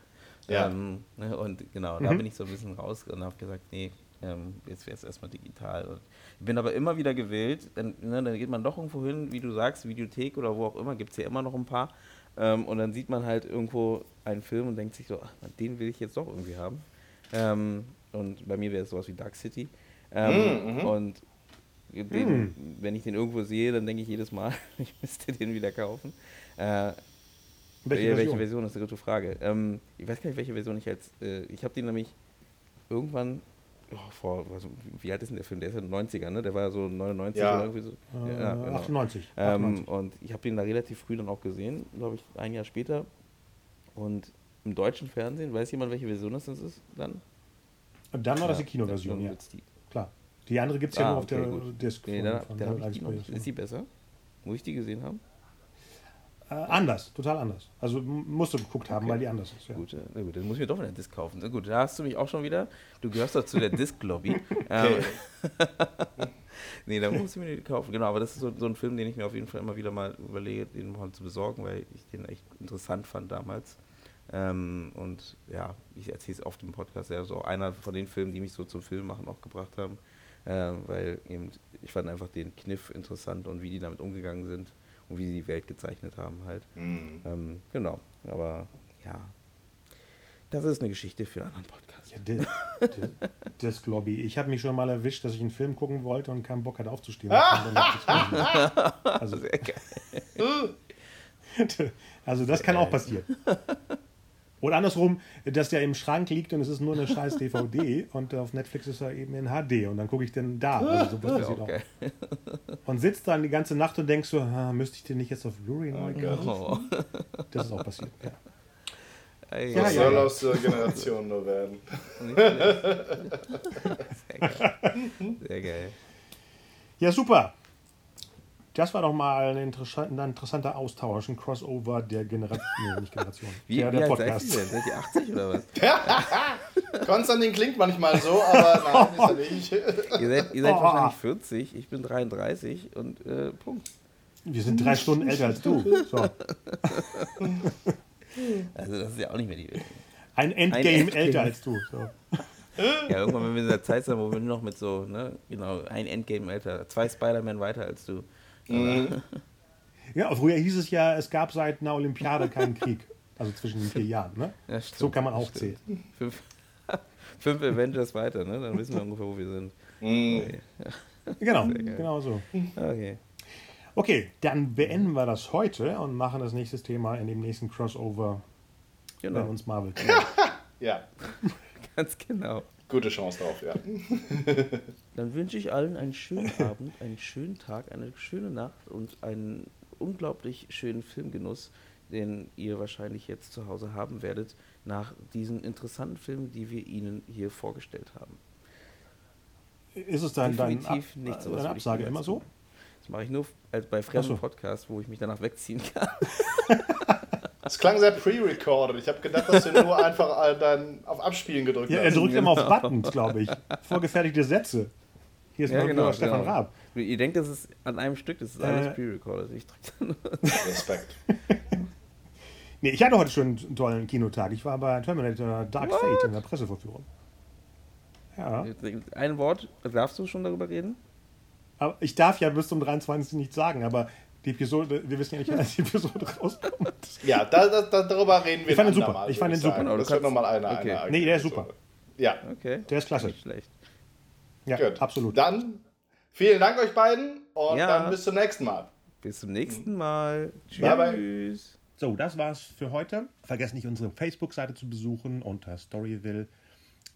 Ja. Ähm, ne, und genau, da Mhm. bin ich so ein bisschen raus und habe gesagt, nee, ähm, jetzt wäre es erstmal digital. Und ich bin aber immer wieder gewillt, dann, ne, dann geht man doch irgendwo hin, wie du sagst, Videothek oder wo auch immer, gibt es ja immer noch ein paar. Ähm, und dann sieht man halt irgendwo einen Film und denkt sich so, ach, den will ich jetzt doch irgendwie haben. Ähm, und bei mir wäre es sowas wie Dark City. Ähm, Mhm, mhm. Und den, wenn ich den irgendwo sehe, dann denke ich jedes Mal, ich müsste den wieder kaufen. Äh, Welche Version? welche Version ist eine gute Frage. Ähm, ich weiß gar nicht, welche Version ich als. Äh, ich habe den nämlich irgendwann. Oh, vor, was, wie alt ist denn der Film? Der ist ja 90er, ne? Der war so 99 Ja. oder irgendwie so. Äh, Ja, genau. 98. Ähm, 98. und ich habe den da relativ früh dann auch gesehen, glaube ich, ein Jahr später. Und im deutschen Fernsehen, weiß jemand, welche Version das ist dann? Dann war das Ja, die Kinoversion, dann ja. die. Klar. Die andere gibt es ja Ah, nur auf okay, der gut. Disc. Nee, von- dann, von dann noch. Bayes. Ist die besser? Muss ich die gesehen haben? Äh, anders, total anders. Also musst du geguckt haben, Okay. weil die anders ist. Ja. Gut, äh, na gut, dann muss ich mir doch eine Disc kaufen. Na gut, da hast du mich auch schon wieder. Du gehörst doch zu der Disc-Lobby. ähm, nee, da muss ich mir die kaufen. Genau, aber das ist so, so ein Film, den ich mir auf jeden Fall immer wieder mal überlege, den mal zu besorgen, weil ich den echt interessant fand damals. Ähm, und ja, ich erzähle es oft im Podcast, ja, so einer von den Filmen, die mich so zum Film machen auch gebracht haben. Ähm, weil eben, ich fand einfach den Kniff interessant und wie die damit umgegangen sind und wie sie die Welt gezeichnet haben halt. Mhm. Ähm, genau, aber ja, das ist eine Geschichte für einen anderen Podcast. Ja, Di- Di- Disc Lobby. Ich habe mich schon mal erwischt, dass ich einen Film gucken wollte und keinen Bock hatte aufzustehen. also, Sehr geil. also das kann auch passieren. Oder andersrum, dass der im Schrank liegt und es ist nur eine scheiß DVD und auf Netflix ist er eben in HD und dann gucke ich den da. Also sowas Ja, passiert okay. auch. Und sitzt dann die ganze Nacht und denkst so, ah, müsste ich den nicht jetzt auf Blu-ray neu? Oh. Das ist auch passiert. Ja. Ey, Ja, soll ja. aus der Generation nur werden? Sehr geil. Sehr geil. Ja, super. Das war doch mal ein interessanter, ein interessanter Austausch, ein Crossover der Generation. Nee, nicht Generation. Wie, der, wie der alt seid Podcast. ihr denn? Seid ihr 80 oder was? Konstantin klingt manchmal so, aber nein, ist er nicht. Ihr seid, ihr seid Oh. wahrscheinlich 40, ich bin 33 und äh, Punkt. Wir sind drei Stunden älter als du. So. Also das ist ja auch nicht mehr die Welt. Ein Endgame Endgame. älter als du. So. Ja, irgendwann, wenn wir in der Zeit sind, wo wir nur noch mit so, ne, genau, ein Endgame älter, zwei Spider-Man weiter als du. Ja, früher hieß es ja, es gab seit einer Olympiade keinen Krieg. Also zwischen den vier Jahren. Ne? Ja, stimmt, So kann man auch stimmt. zählen. Fünf, fünf Avengers weiter, ne? Dann wissen wir ungefähr, wo wir sind. Okay. Genau, genau so. okay. Okay, dann beenden wir das heute und machen das nächste Thema in dem nächsten Crossover, wenn Genau. uns Marvel. Ja, Ganz genau. Gute Chance drauf, ja. Dann wünsche ich allen einen schönen Abend, einen schönen Tag, eine schöne Nacht und einen unglaublich schönen Filmgenuss, den ihr wahrscheinlich jetzt zu Hause haben werdet, nach diesen interessanten Filmen, die wir Ihnen hier vorgestellt haben. Ist es dann dein, Definitiv nicht so. deine Absage immer so? Das mache ich nur als bei fremden so. Podcasts, wo ich mich danach wegziehen kann. Es klang sehr pre-recorded. Ich habe gedacht, dass du nur einfach äh, dann auf Abspielen gedrückt Ja, er hast. drückt immer auf Genau. Buttons, glaube ich. Vorgefertigte Sätze. Hier ist ja, noch Stefan genau. Raab. Ihr denkt, das ist an einem Stück, das ist Äh. alles pre-recorded. Ich drück dann Respekt. Nee, ich hatte heute schon einen tollen Kinotag. Ich war bei Terminator Dark What? Fate in der Pressevorführung. Ja. Ein Wort, darfst du schon darüber reden? Aber ich darf ja bis zum 23. nicht sagen, aber die Episode, wir wissen ja nicht, wann die Episode rauskommt. Ja, da, da, da, darüber reden wir Ich fand ihn super. Ich fand ihn super. sagen. Du Das wird nochmal eine, okay. eine Nee, der ist super. Ja, Okay. Der ist klasse. Nicht schlecht. Ja, gut. absolut. Dann vielen Dank euch beiden und Ja. dann bis zum nächsten Mal. Bis zum nächsten Mal. Bye, bye. Tschüss. So, das war's für heute. Vergesst nicht, unsere Facebook-Seite zu besuchen unter Storyville.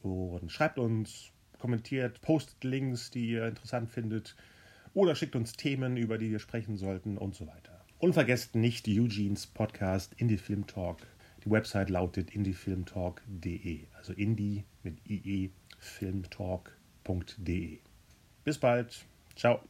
Und schreibt uns, kommentiert, postet Links, die ihr interessant findet. Oder schickt uns Themen, über die wir sprechen sollten und so weiter. Und vergesst nicht Eugenes Podcast Indie Film Talk. Die Website lautet indiefilmtalk.de. Also indie mit ie filmtalk.de. Bis bald. Ciao.